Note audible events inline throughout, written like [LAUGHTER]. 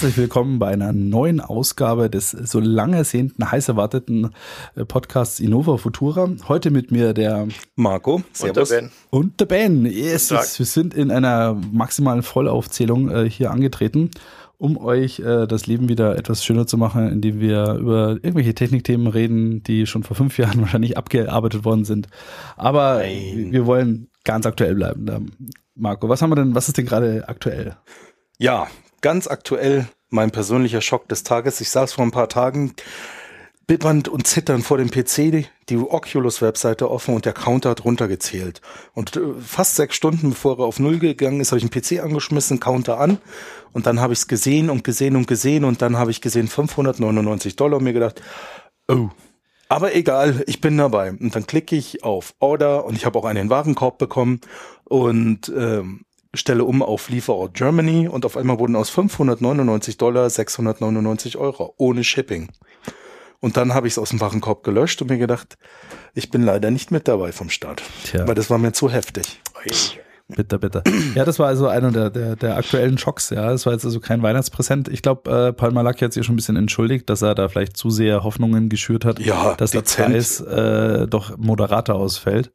Herzlich willkommen bei einer neuen Ausgabe des so lange ersehnten, heiß erwarteten äh, Podcasts Innova Futura. Heute mit mir der Marco, Servus. Und der Ben. Und der Ben. Yes, wir sind in einer maximalen Vollaufzählung äh, hier angetreten, um euch äh, das Leben wieder etwas schöner zu machen, indem wir über irgendwelche Technikthemen reden, die schon vor fünf Jahren [LAUGHS] wahrscheinlich abgearbeitet worden sind. Aber Nein. wir wollen ganz aktuell bleiben. Marco, was haben wir denn, was ist denn gerade aktuell? Ja, ganz aktuell mein persönlicher Schock des Tages. Ich saß vor ein paar Tagen bibbernd und zitternd vor dem PC, die Oculus-Webseite offen und der Counter hat runtergezählt. Und äh, fast sechs Stunden bevor er auf Null gegangen ist, habe ich den PC angeschmissen, Counter an und dann habe ich es gesehen und gesehen und gesehen und dann habe ich gesehen 599 Dollar und mir gedacht, oh, aber egal, ich bin dabei. Und dann klicke ich auf Order und ich habe auch einen Warenkorb bekommen und ähm, stelle um auf Lieferort Germany und auf einmal wurden aus 599 Dollar 699 Euro ohne Shipping. Und dann habe ich es aus dem Warenkorb gelöscht und mir gedacht, ich bin leider nicht mit dabei vom Start. Tja. Weil das war mir zu heftig. Bitte, bitte. Ja, das war also einer der, der, der aktuellen Schocks. Ja, das war jetzt also kein Weihnachtspräsent. Ich glaube, äh, Paul Malak hat sich schon ein bisschen entschuldigt, dass er da vielleicht zu sehr Hoffnungen geschürt hat, ja, dass dezent. der Preis äh, doch moderater ausfällt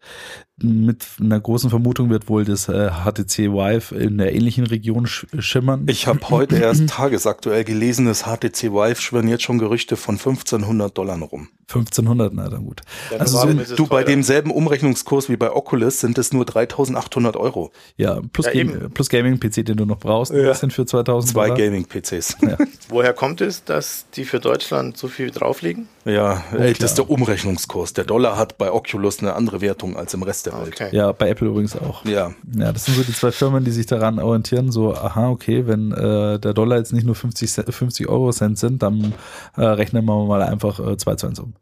mit einer großen Vermutung wird wohl das äh, HTC Vive in der ähnlichen Region sch schimmern. Ich habe heute erst tagesaktuell gelesen, das HTC Vive schwirren jetzt schon Gerüchte von 1500 Dollar rum. 1500, na dann gut. Ja, also so, du bei demselben Umrechnungskurs wie bei Oculus sind es nur 3800 Euro. Ja, plus, ja, Game, plus Gaming-PC, den du noch brauchst, ja. sind für 2000 Zwei Gaming-PCs. Ja. [LAUGHS] Woher kommt es, dass die für Deutschland so viel drauflegen? Ja, ey, das ist der Umrechnungskurs. Der Dollar hat bei Oculus eine andere Wertung als im Rest der Welt. Okay. Ja, bei Apple übrigens auch. Ja. Ja, das sind so die zwei Firmen, die sich daran orientieren, so, aha, okay, wenn äh, der Dollar jetzt nicht nur 50, 50 Euro Cent sind, dann äh, rechnen wir mal einfach äh, 2 zu 1 um.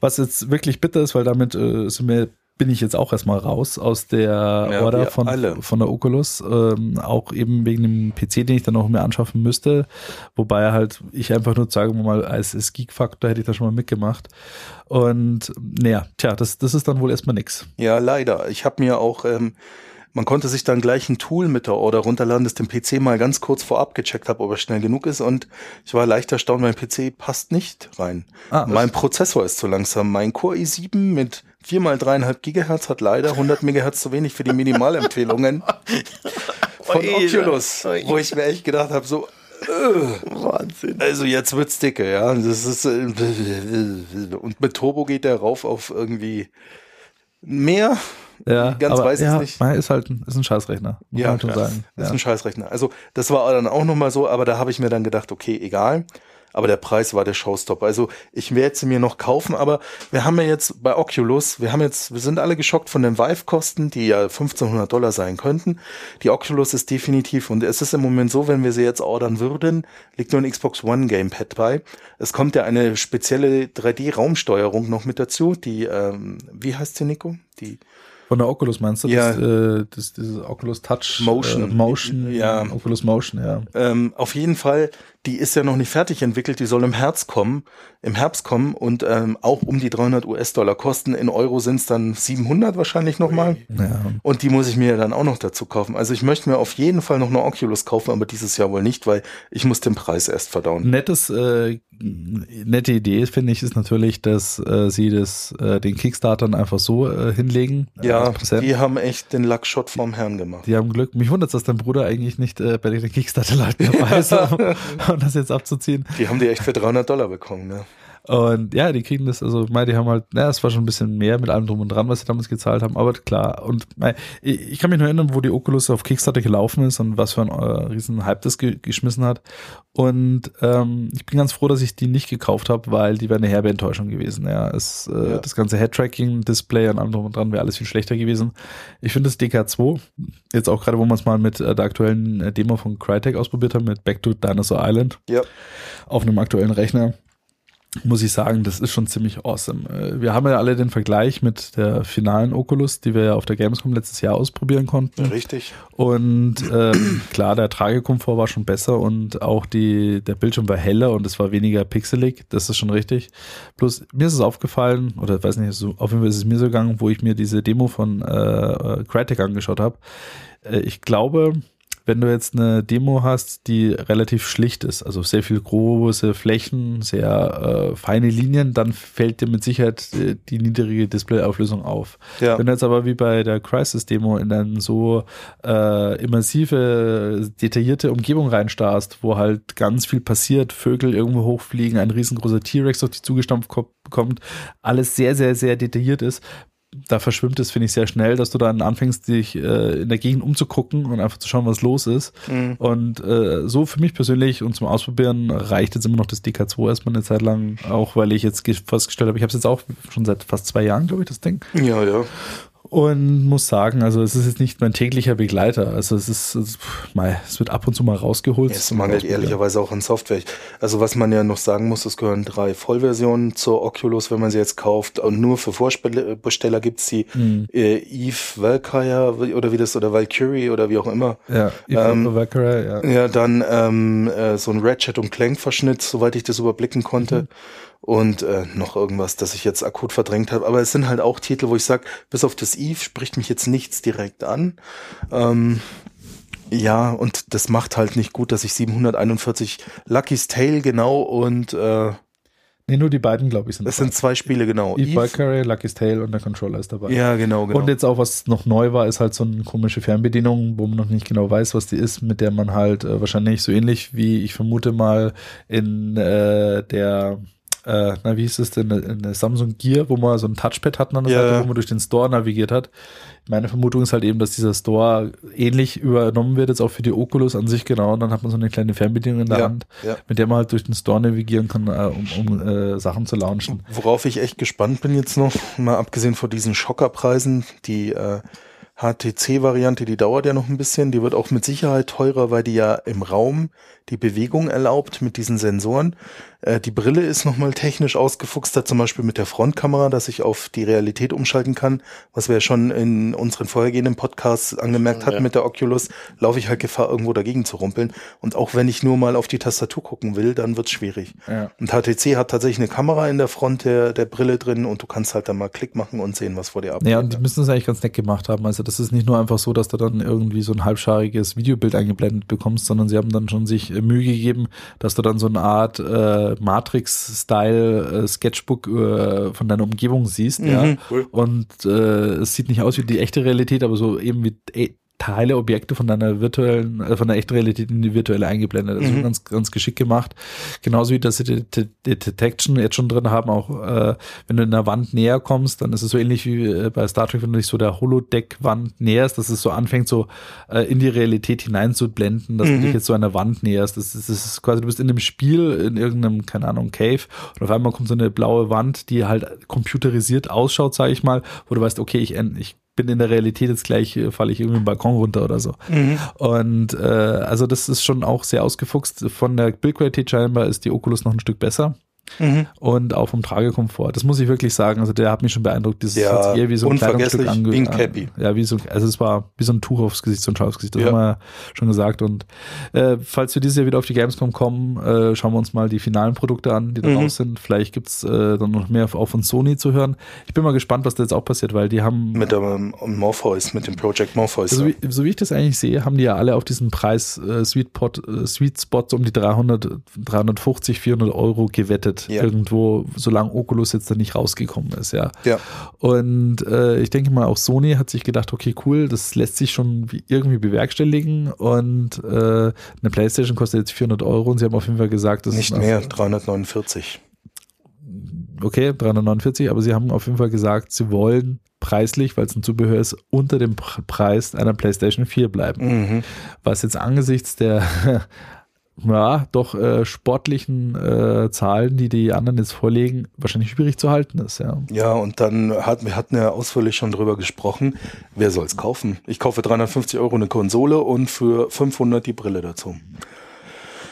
Was jetzt wirklich bitter ist, weil damit äh, sind wir bin ich jetzt auch erstmal raus aus der ja, Order von, von der Oculus. Ähm, auch eben wegen dem PC, den ich dann auch mehr anschaffen müsste. Wobei halt ich einfach nur, sagen wir mal, als, als Geek-Faktor hätte ich da schon mal mitgemacht. Und naja, tja, das, das ist dann wohl erstmal nix. Ja, leider. Ich habe mir auch ähm, man konnte sich dann gleich ein Tool mit der Order runterladen, das den PC mal ganz kurz vorab gecheckt habe, ob er schnell genug ist. Und ich war leicht erstaunt, mein PC passt nicht rein. Ah, mein Prozessor ist zu langsam. Mein Core i7 mit 4 mal 3,5 Gigahertz hat leider 100 Megahertz zu wenig für die Minimalempfehlungen [LAUGHS] von Oculus, wo ich mir echt gedacht habe, so, äh, Wahnsinn. Also jetzt wird's dicke, ja. Das ist, äh, und mit Turbo geht der rauf auf irgendwie mehr ja, ganz aber, weiß ja, es nicht. Ist halt ein, ist ein Scheißrechner. Muss ja, man schon sagen. Ist ja. ein Scheißrechner. Also das war dann auch nochmal so, aber da habe ich mir dann gedacht, okay, egal. Aber der Preis war der Showstopper. Also ich werde sie mir noch kaufen, aber wir haben ja jetzt bei Oculus, wir haben jetzt, wir sind alle geschockt von den Vive-Kosten, die ja 1500 Dollar sein könnten. Die Oculus ist definitiv, und es ist im Moment so, wenn wir sie jetzt ordern würden, liegt nur ein Xbox One Gamepad bei. Es kommt ja eine spezielle 3D-Raumsteuerung noch mit dazu, die, ähm, wie heißt sie, Nico? Die von der Oculus meinst du? Ja. Das, äh, das, dieses Oculus Touch Motion. Äh, Motion. Ja. Oculus Motion, ja. Ähm, auf jeden Fall die ist ja noch nicht fertig entwickelt, die soll im Herbst kommen, im Herbst kommen und ähm, auch um die 300 US-Dollar kosten. In Euro sind es dann 700 wahrscheinlich nochmal. Ja. Und die muss ich mir dann auch noch dazu kaufen. Also ich möchte mir auf jeden Fall noch eine Oculus kaufen, aber dieses Jahr wohl nicht, weil ich muss den Preis erst verdauen. Nettes, äh, nette Idee finde ich ist natürlich, dass äh, sie das äh, den Kickstartern einfach so äh, hinlegen. Äh, ja, die haben echt den Luckshot vom Herrn gemacht. Die haben Glück. Mich wundert, dass dein Bruder eigentlich nicht äh, bei den Kickstarter-Leuten dabei ist. [LAUGHS] [LAUGHS] [LAUGHS] das jetzt abzuziehen. Die haben die echt für 300 Dollar bekommen, ne? Und ja, die kriegen das, also, mei, die haben halt, naja, es war schon ein bisschen mehr mit allem drum und dran, was sie damals gezahlt haben, aber klar. Und mei, ich kann mich nur erinnern, wo die Oculus auf Kickstarter gelaufen ist und was für ein äh, riesen Hype das ge geschmissen hat. Und ähm, ich bin ganz froh, dass ich die nicht gekauft habe, weil die wäre eine herbe Enttäuschung gewesen. Ja, es, äh, ja. das ganze Head-Tracking, Display und allem drum und dran wäre alles viel schlechter gewesen. Ich finde das DK2, jetzt auch gerade, wo man es mal mit äh, der aktuellen äh, Demo von Crytek ausprobiert hat, mit Back to Dinosaur Island, ja. auf einem aktuellen Rechner muss ich sagen, das ist schon ziemlich awesome. Äh, Wir haben ja alle den Vergleich mit der finalen Oculus, die wir ja auf der Gamescom letztes Jahr ausprobieren konnten. Richtig. Und ähm, klar, der Tragekomfort war schon besser und auch die, der Bildschirm war heller und es war weniger pixelig. Das ist schon richtig. Plus, mir ist es aufgefallen, oder weiß nicht, so, auf jeden Fall ist es mir so gegangen, wo ich mir diese Demo von äh, äh, Crytek angeschaut habe. Äh, ich glaube, wenn du jetzt eine Demo hast, die relativ schlicht ist, also sehr viel große Flächen, sehr äh, feine Linien, dann fällt dir mit Sicherheit äh, die niedrige Displayauflösung auf. Ja. Wenn du jetzt aber wie bei der Crisis-Demo in eine so äh, immersive, detaillierte Umgebung reinstarrst, wo halt ganz viel passiert, Vögel irgendwo hochfliegen, ein riesengroßer T-Rex auf dich zugestampft ko- kommt, alles sehr, sehr, sehr detailliert ist, da verschwimmt es, finde ich, sehr schnell, dass du dann anfängst, dich äh, in der Gegend umzugucken und einfach zu schauen, was los ist. Mhm. Und äh, so für mich persönlich und zum Ausprobieren reicht jetzt immer noch das DK2 erstmal eine Zeit lang, auch weil ich jetzt ge- festgestellt habe, ich habe es jetzt auch schon seit fast zwei Jahren, glaube ich, das Ding. Ja, ja. Und muss sagen, also es ist jetzt nicht mein täglicher Begleiter. Also es ist, es, mei, es wird ab und zu mal rausgeholt. Es mangelt ehrlicherweise auch an Software. Also was man ja noch sagen muss, es gehören drei Vollversionen zur Oculus, wenn man sie jetzt kauft. Und nur für Vorbesteller gibt's die Mhm. äh, Eve Valkyrie oder wie das, oder Valkyrie oder wie auch immer. Ja, Ähm, ähm, ja. Ja, dann ähm, äh, so ein Ratchet und Clank Verschnitt, soweit ich das überblicken konnte. Mhm. Und äh, noch irgendwas, das ich jetzt akut verdrängt habe. Aber es sind halt auch Titel, wo ich sage, bis auf das Eve spricht mich jetzt nichts direkt an. Ähm, ja, und das macht halt nicht gut, dass ich 741 Lucky's Tale genau und äh, Nee, nur die beiden, glaube ich, sind das sind zwei Spiele genau. Eve Valkyrie, Lucky's Tale und der Controller ist dabei. ja, genau, genau. Und jetzt auch, was noch neu war, ist halt so eine komische Fernbedienung, wo man noch nicht genau weiß, was die ist, mit der man halt äh, wahrscheinlich so ähnlich wie ich vermute mal in äh, der äh, na, wie hieß es denn, in der Samsung Gear, wo man so ein Touchpad hat an der Ja. Seite, wo man durch den Store navigiert hat. Meine Vermutung ist halt eben, dass dieser Store ähnlich übernommen wird, jetzt auch für die Oculus an sich genau. Und dann hat man so eine kleine Fernbedienung in der Ja, Hand, ja. mit der man halt durch den Store navigieren kann, äh, um, um äh, Sachen zu launchen. Worauf ich echt gespannt bin jetzt noch, mal abgesehen von diesen Schockerpreisen, die äh, HTC-Variante, die dauert ja noch ein bisschen, die wird auch mit Sicherheit teurer, weil die ja im Raum die Bewegung erlaubt mit diesen Sensoren. Äh, die Brille ist nochmal technisch ausgefuchster, zum Beispiel mit der Frontkamera, dass ich auf die Realität umschalten kann, was wir ja schon in unseren vorhergehenden Podcasts angemerkt hatten Ja. mit der Oculus, laufe ich halt Gefahr, irgendwo dagegen zu rumpeln. Und auch wenn ich nur mal auf die Tastatur gucken will, dann wird's schwierig. Ja. Und HTC hat tatsächlich eine Kamera in der Front der, der Brille drin und du kannst halt dann mal Klick machen und sehen, was vor dir abgeht. Ja, und die müssen es eigentlich ganz nett gemacht haben. Also das ist nicht nur einfach so, dass du dann irgendwie so ein halbschariges Videobild eingeblendet bekommst, sondern sie haben dann schon sich äh, Mühe gegeben, dass du dann so eine Art äh, äh, Sketchbook äh, von deiner Umgebung siehst. ja. cool. Und äh, es sieht nicht aus wie die echte Realität, aber so eben wie Teile, Objekte von deiner virtuellen, äh, von der echten Realität in die virtuelle eingeblendet. Also Mhm. ganz, ganz geschickt gemacht. Genauso wie dass sie die, die, die Detection jetzt schon drin haben, auch äh, wenn du in der Wand näher kommst, dann ist es so ähnlich wie äh, bei Star Trek, wenn du dich so der Holodeck-Wand näherst, dass es so anfängt, so äh, in die Realität hineinzublenden, dass Mhm. du dich jetzt so der Wand näherst. Das ist, das ist quasi, du bist in einem Spiel, in irgendeinem, keine Ahnung, Cave und auf einmal kommt so eine blaue Wand, die halt computerisiert ausschaut, sage ich mal, wo du weißt, okay, ich, ich bin in der Realität jetzt gleich, äh, falle ich irgendwie im Balkon runter oder so. Mhm. Und äh, also das ist schon auch sehr ausgefuchst. Von der Bildqualität scheinbar ist die Oculus noch ein Stück besser. Mhm. Und auch vom Tragekomfort. Das muss ich wirklich sagen. Also der hat mich schon beeindruckt. Dieses Ja, hat sich eher wie so ein Kleidungsstück ange-. Ja, wie so, also es war wie so ein Tuch aufs Gesicht, so ein Schal aufs Gesicht. Das Ja. haben wir ja schon gesagt. Und äh, falls wir dieses Jahr wieder auf die Gamescom kommen, äh, schauen wir uns mal die finalen Produkte an, die da Mhm. raus sind. Vielleicht gibt's äh, dann noch mehr auch von Sony zu hören. Ich bin mal gespannt, was da jetzt auch passiert, weil die haben Mit dem Morpheus, mit dem Project Morpheus. also wie, so wie ich das eigentlich sehe, haben die ja alle auf diesen Preis äh, Sweet, Pot, äh, Sweet Spot um die 300, 350, 400 Euro gewettet. Ja. Irgendwo, solange Oculus jetzt da nicht rausgekommen ist, ja. ja. Und äh, ich denke mal, auch Sony hat sich gedacht, okay, cool, das lässt sich schon wie, irgendwie bewerkstelligen und äh, eine Playstation kostet jetzt 400 Euro und sie haben auf jeden Fall gesagt, das Nicht ist mehr, 349. okay, 349, aber sie haben auf jeden Fall gesagt, sie wollen preislich, weil es ein Zubehör ist, unter dem Pre- Preis einer PlayStation 4 bleiben. Mhm. was jetzt angesichts der [LAUGHS] ja, doch äh, sportlichen äh, Zahlen, die die anderen jetzt vorlegen, wahrscheinlich schwierig zu halten ist. Ja. Ja, und dann hat, wir hatten ja ausführlich schon drüber gesprochen, wer soll's kaufen? Ich kaufe 350 Euro eine Konsole und für 500 die Brille dazu.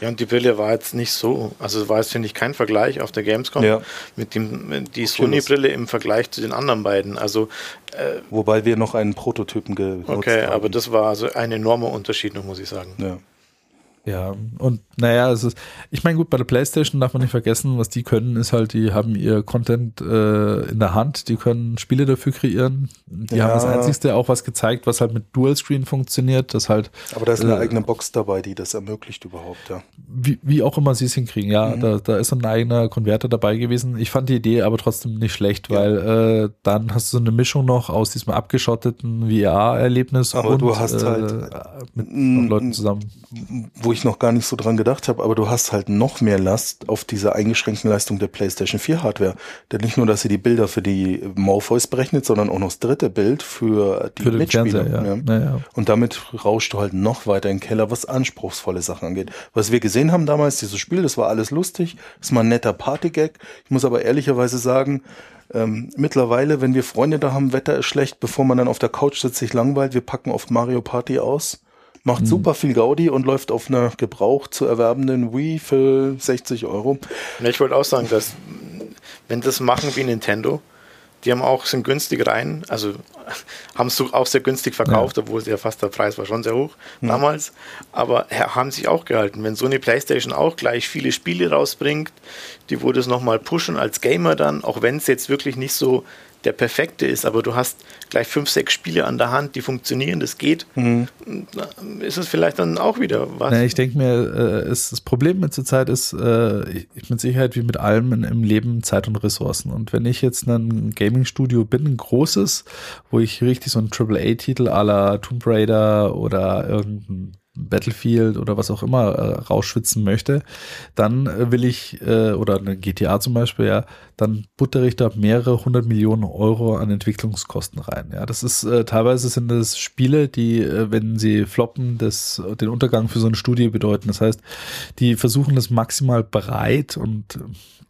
Ja, und die Brille war jetzt nicht so, also war jetzt, finde ich, kein Vergleich auf der Gamescom Ja. mit dem, mit die Sony-Brille im Vergleich zu den anderen beiden. Also, äh, Wobei wir noch einen Prototypen genutzt okay, haben. aber das war also ein enormer Unterschied, noch, muss ich sagen. ja. Ja, und naja, es ist, ich meine, gut, bei der PlayStation darf man nicht vergessen, was die können, ist halt, die haben ihr Content äh, in der Hand, die können Spiele dafür kreieren. Die Ja. haben das Einzigste auch was gezeigt, was halt mit Dual-Screen funktioniert, das halt, Aber da ist eine Äh, eigene Box dabei, die das ermöglicht überhaupt, ja. wie, wie auch immer sie es hinkriegen, ja, Mhm. da, da ist ein eigener Konverter dabei gewesen. Ich fand die Idee aber trotzdem nicht schlecht, Ja. weil äh, dann hast du so eine Mischung noch aus diesem abgeschotteten VR-Erlebnis Aber und du hast äh, halt- mit Mm, Leuten zusammen. Wo ich noch gar nicht so dran gedacht habe, aber du hast halt noch mehr Last auf dieser eingeschränkten Leistung der PlayStation 4 Hardware. Denn nicht nur, dass sie die Bilder für die Morpheus berechnet, sondern auch noch das dritte Bild für die Für Mitspieler. Fernseher, ja. ja. Naja. Und damit rauschst du halt noch weiter in den Keller, was anspruchsvolle Sachen angeht. Was wir gesehen haben damals, dieses Spiel, das war alles lustig, das war ein netter Partygag. Ich muss aber ehrlicherweise sagen, ähm, mittlerweile, wenn wir Freunde da haben, Wetter ist schlecht, bevor man dann auf der Couch sitzt, sich langweilt, wir packen oft Mario Party aus. Macht super viel Gaudi und läuft auf einer Gebrauch zu erwerbenden Wii für 60 Euro. Ja, ich wollte auch sagen, dass wenn das machen wie Nintendo, die haben auch sind günstig rein, also haben es auch sehr günstig verkauft, obwohl ja fast der Preis war schon sehr hoch damals, aber ha- haben sich auch gehalten. Wenn so eine PlayStation auch gleich viele Spiele rausbringt, die wurde es nochmal pushen als Gamer dann, auch wenn es jetzt wirklich nicht so der perfekte ist, aber du hast gleich fünf, sechs Spiele an der Hand, die funktionieren, das geht, Mhm. ist es vielleicht dann auch wieder was. Na, ich denke mir, äh, ist, das Problem mit zur Zeit ist, äh, ich, mit Sicherheit wie mit allem in, im Leben Zeit und Ressourcen. Und wenn ich jetzt ein Gaming-Studio bin, ein großes, wo ich richtig so einen AAA-Titel à la Tomb Raider oder irgendein Battlefield oder was auch immer äh, rausschwitzen möchte, dann äh, will ich, äh, oder eine GTA zum Beispiel, ja, dann buttere ich da mehrere hundert Millionen Euro an Entwicklungskosten rein. Ja, das ist äh, teilweise sind das Spiele, die, äh, wenn sie floppen, das, den Untergang für so eine Studie bedeuten. Das heißt, die versuchen das maximal breit und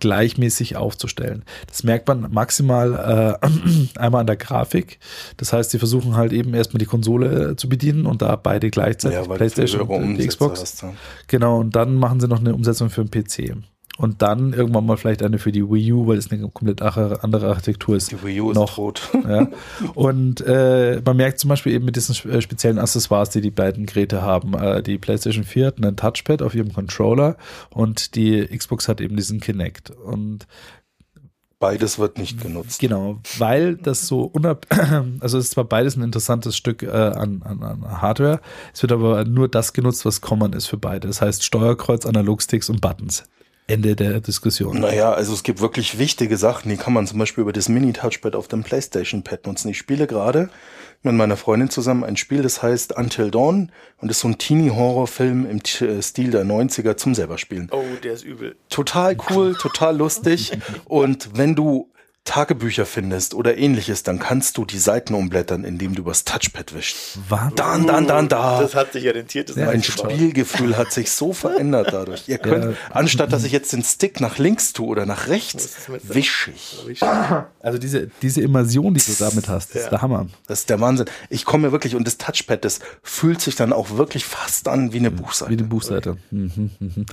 gleichmäßig aufzustellen. Das merkt man maximal [CLEARS THROAT] einmal an der Grafik. Das heißt, sie versuchen halt eben erstmal die Konsole zu bedienen und da beide gleichzeitig, Ja, weil PlayStation und die Xbox. hast, ja. Genau, und dann machen sie noch eine Umsetzung für den PC. Und dann irgendwann mal vielleicht eine für die Wii U, weil es eine komplett andere Architektur ist. Die Wii U ist Noch. tot. Ja. Und äh, man merkt zum Beispiel eben mit diesen äh, speziellen Accessoires, die die beiden Geräte haben. Äh, die PlayStation 4 hat einen Touchpad auf ihrem Controller und die Xbox hat eben diesen Kinect. Und Beides wird nicht genutzt. Genau, weil das so unab [CLEARS THROAT] also es ist zwar beides ein interessantes Stück äh, an, an, an Hardware, es wird aber nur das genutzt, was common ist für beide. Das heißt Steuerkreuz, Analogsticks und Buttons. Ende der Diskussion. Naja, also es gibt wirklich wichtige Sachen, die kann man zum Beispiel über das Mini-Touchpad auf dem PlayStation-Pad nutzen. Ich spiele gerade mit meiner Freundin zusammen ein Spiel, das heißt Until Dawn und ist so ein Teenie-Horror-Film im äh, Stil der 90er zum selber spielen. Oh, der ist übel. Total cool, total lustig [LAUGHS] und wenn du Tagebücher findest oder ähnliches, dann kannst du die Seiten umblättern, indem du übers Touchpad wischst. Wahnsinn. Dann, dann, dann, da. Das hat sich rentiert. Das Ja, Mein. Spielgefühl hat sich so [LAUGHS] verändert dadurch. Ihr könnt, Ja. anstatt dass ich jetzt den Stick nach links tue oder nach rechts, ist mit- wisch ich. Also diese, diese Immersion, die du damit hast, ist Ja. der Hammer. Das ist der Wahnsinn. Ich komme mir wirklich, und das Touchpad, das fühlt sich dann auch wirklich fast an wie eine Buchseite. Wie die Buchseite. Mhm, mhm.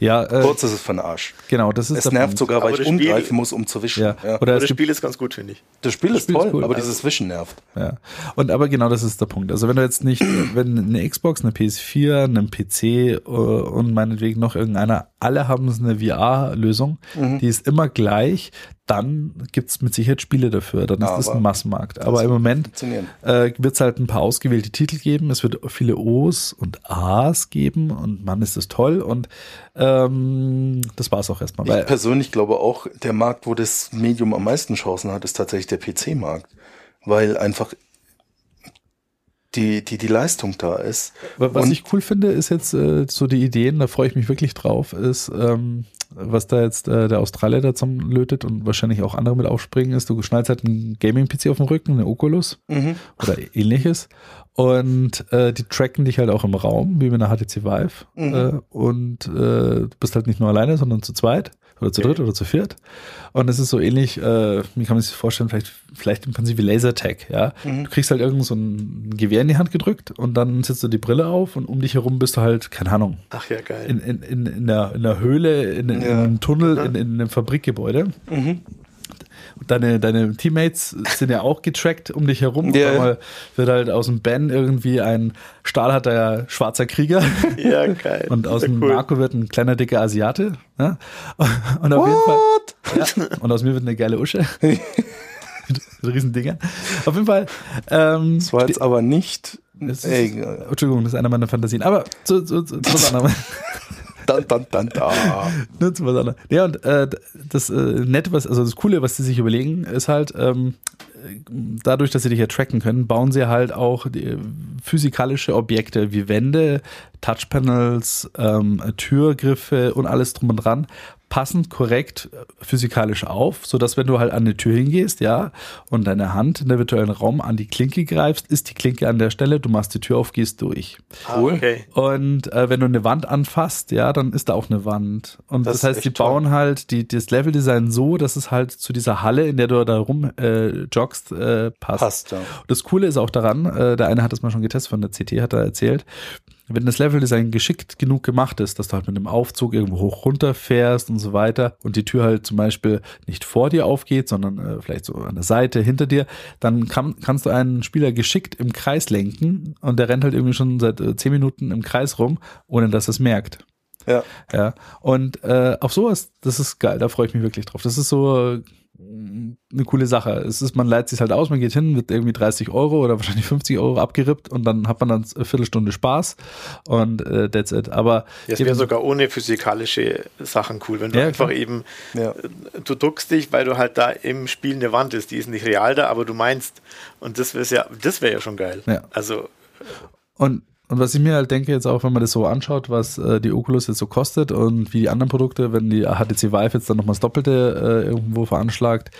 Ja, äh, Kurz ist es für den Arsch. genau, das ist Es nervt Punkt. sogar, weil Aber ich umgreifen muss, um zu wischen. Ja. Ja. Oder Aber es das gibt Spiel ist ganz gut, finde ich. Das Spiel ist Spiel ist toll, cool. aber Also- dieses Wischen nervt. Ja. Und aber genau das ist der Punkt. Also wenn du jetzt nicht, [CLEARS THROAT] wenn eine Xbox, eine PS4, einen PC äh, und meinetwegen noch irgendeiner, alle haben so eine VR-Lösung, Mhm. die ist immer gleich, dann gibt's mit Sicherheit Spiele dafür. Dann ist das ein Massenmarkt. Aber im Moment äh, wird es halt ein paar ausgewählte Titel geben. Es wird viele O's und A's geben und Mann ist das toll. Und ähm, das war's auch erstmal. Ich persönlich glaube auch, der Markt, wo das Medium am meisten Chancen hat, ist tatsächlich der PC-Markt. Weil einfach die, die, die Leistung da ist. was Und- ich cool finde, ist jetzt äh, so die Ideen, da freue ich mich wirklich drauf, ist, ähm, was da jetzt äh, der Australier da lötet und wahrscheinlich auch andere mit aufspringen, ist, du schnallst halt einen Gaming-PC auf den Rücken, eine Oculus Mhm. oder ähnliches. Und äh, die tracken dich halt auch im Raum, wie mit einer HTC Vive. Mhm. Äh, und äh, du bist halt nicht nur alleine, sondern zu zweit oder zu Okay. dritt oder zu viert. Und es ist so ähnlich, äh, wie kann man sich vorstellen, vielleicht, vielleicht im Prinzip wie Lasertag, ja. Mhm. Du kriegst halt irgend so ein Gewehr in die Hand gedrückt und dann setzt du die Brille auf und um dich herum bist du halt, keine Ahnung, Ach ja, geil. in, in, in, in, der, in der Höhle, in, Ja. in einem Tunnel, in, in einem Fabrikgebäude. Mhm. Deine, deine Teammates sind ja auch getrackt um dich herum. Einmal wird halt aus dem Ben irgendwie ein stahlharter schwarzer Krieger. ja, geil. Und aus dem cool. Marco wird ein kleiner dicker Asiate. Ja? Und auf jeden Fall. Ja, und aus mir wird eine geile Usche. [LAUGHS] Mit Riesendingern. Auf jeden Fall. Ähm, Das war jetzt aber nicht. ist, Entschuldigung, das ist einer meiner Fantasien. Aber zu, zu, zu, zu was anderem. [LAUGHS] dann, dann, dann, da. [LAUGHS] Nur zu was anderem. Ja, und äh, das äh, Nette, was, also das Coole, was sie sich überlegen, ist halt, ähm, dadurch, dass sie dich ja tracken können, bauen sie halt auch die, physikalische Objekte wie Wände, Touchpanels, ähm, Türgriffe und alles drum und dran passend korrekt äh, physikalisch auf, sodass wenn du halt an eine Tür hingehst, ja, und deine Hand in der virtuellen Raum an die Klinke greifst, ist die Klinke an der Stelle, du machst die Tür auf, gehst durch. Ah, Cool. okay. Und äh, wenn du eine Wand anfasst, ja, dann ist da auch eine Wand. Und Das das, heißt, die bauen halt die, das Leveldesign so, dass es halt zu dieser Halle, in der du da rum äh, joggst, äh, passt. Passt, ja. Das Coole ist auch daran, äh, der eine hat das mal schon getestet von der CT, hat er erzählt, wenn das Leveldesign geschickt genug gemacht ist, dass du halt mit einem Aufzug irgendwo hoch runter fährst und so weiter und die Tür halt zum Beispiel nicht vor dir aufgeht, sondern äh, vielleicht so an der Seite hinter dir, dann kann, kannst du einen Spieler geschickt im Kreis lenken und der rennt halt irgendwie schon seit äh, zehn Minuten im Kreis rum, ohne dass er es merkt. Ja. Ja, und äh, auf sowas, das ist geil, da freue ich mich wirklich drauf. Das ist so äh, eine coole Sache. Es ist, man leiht sich halt aus, man geht hin, wird irgendwie 30 Euro oder wahrscheinlich 50 Euro abgerippt und dann hat man dann eine Viertelstunde Spaß und äh, that's it. Aber Das wäre sogar ohne physikalische Sachen cool, wenn du Ja, einfach klar. eben, Ja. du duckst dich, weil du halt da im Spiel eine Wand ist, die ist nicht real da, aber du meinst, und das wäre ja, das wäre ja schon geil. Ja. Also, Und, und was ich mir halt denke, jetzt auch, wenn man das so anschaut, was äh, die Oculus jetzt so kostet und wie die anderen Produkte, wenn die HTC Vive jetzt dann nochmal das Doppelte äh, irgendwo veranschlagt,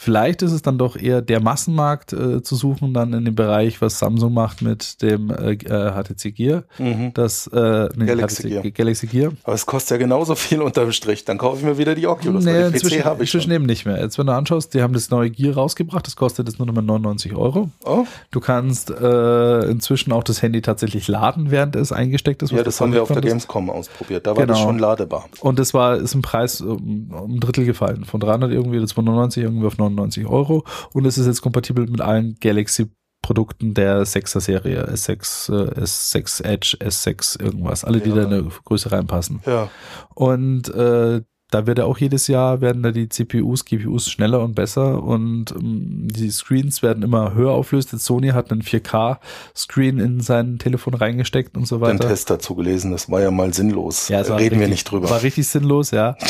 vielleicht ist es dann doch eher der Massenmarkt äh, zu suchen, dann in dem Bereich, was Samsung macht mit dem äh, äh, HTC Gear. Mhm. Das äh, nee, Galaxy HTC, Gear. Galaxy Gear. Aber es kostet ja genauso viel unterm Strich. Dann kaufe ich mir wieder die Oculus. Nee, weil PC habe ich inzwischen schon. eben nicht mehr. Jetzt, wenn du anschaust, die haben das neue Gear rausgebracht, das kostet jetzt nur noch mal 99 Euro. Oh, Du kannst äh, inzwischen auch das Handy tatsächlich laden, während es eingesteckt ist. ja, das haben wir auf der. Gamescom ausprobiert. Da war das Genau. schon ladebar. Und das war, ist im Preis um, um ein Drittel gefallen. Von 300 irgendwie oder 299 irgendwie auf 99 Euro. Und es ist jetzt kompatibel mit allen Galaxy-Produkten der 6er Serie. S6, äh, S6 Edge, S6 irgendwas. Alle, die Ja. da in eine Größe reinpassen. Ja. Und äh, da wird ja auch jedes Jahr werden da die CPUs, GPUs schneller und besser und ähm, die Screens werden immer höher auflöst. Jetzt Sony hat einen 4K-Screen in sein Telefon reingesteckt und so Den weiter. Test dazu gelesen, das war ja mal sinnlos. Ja, war Reden wir richtig- nicht drüber. War richtig sinnlos, ja. [LAUGHS]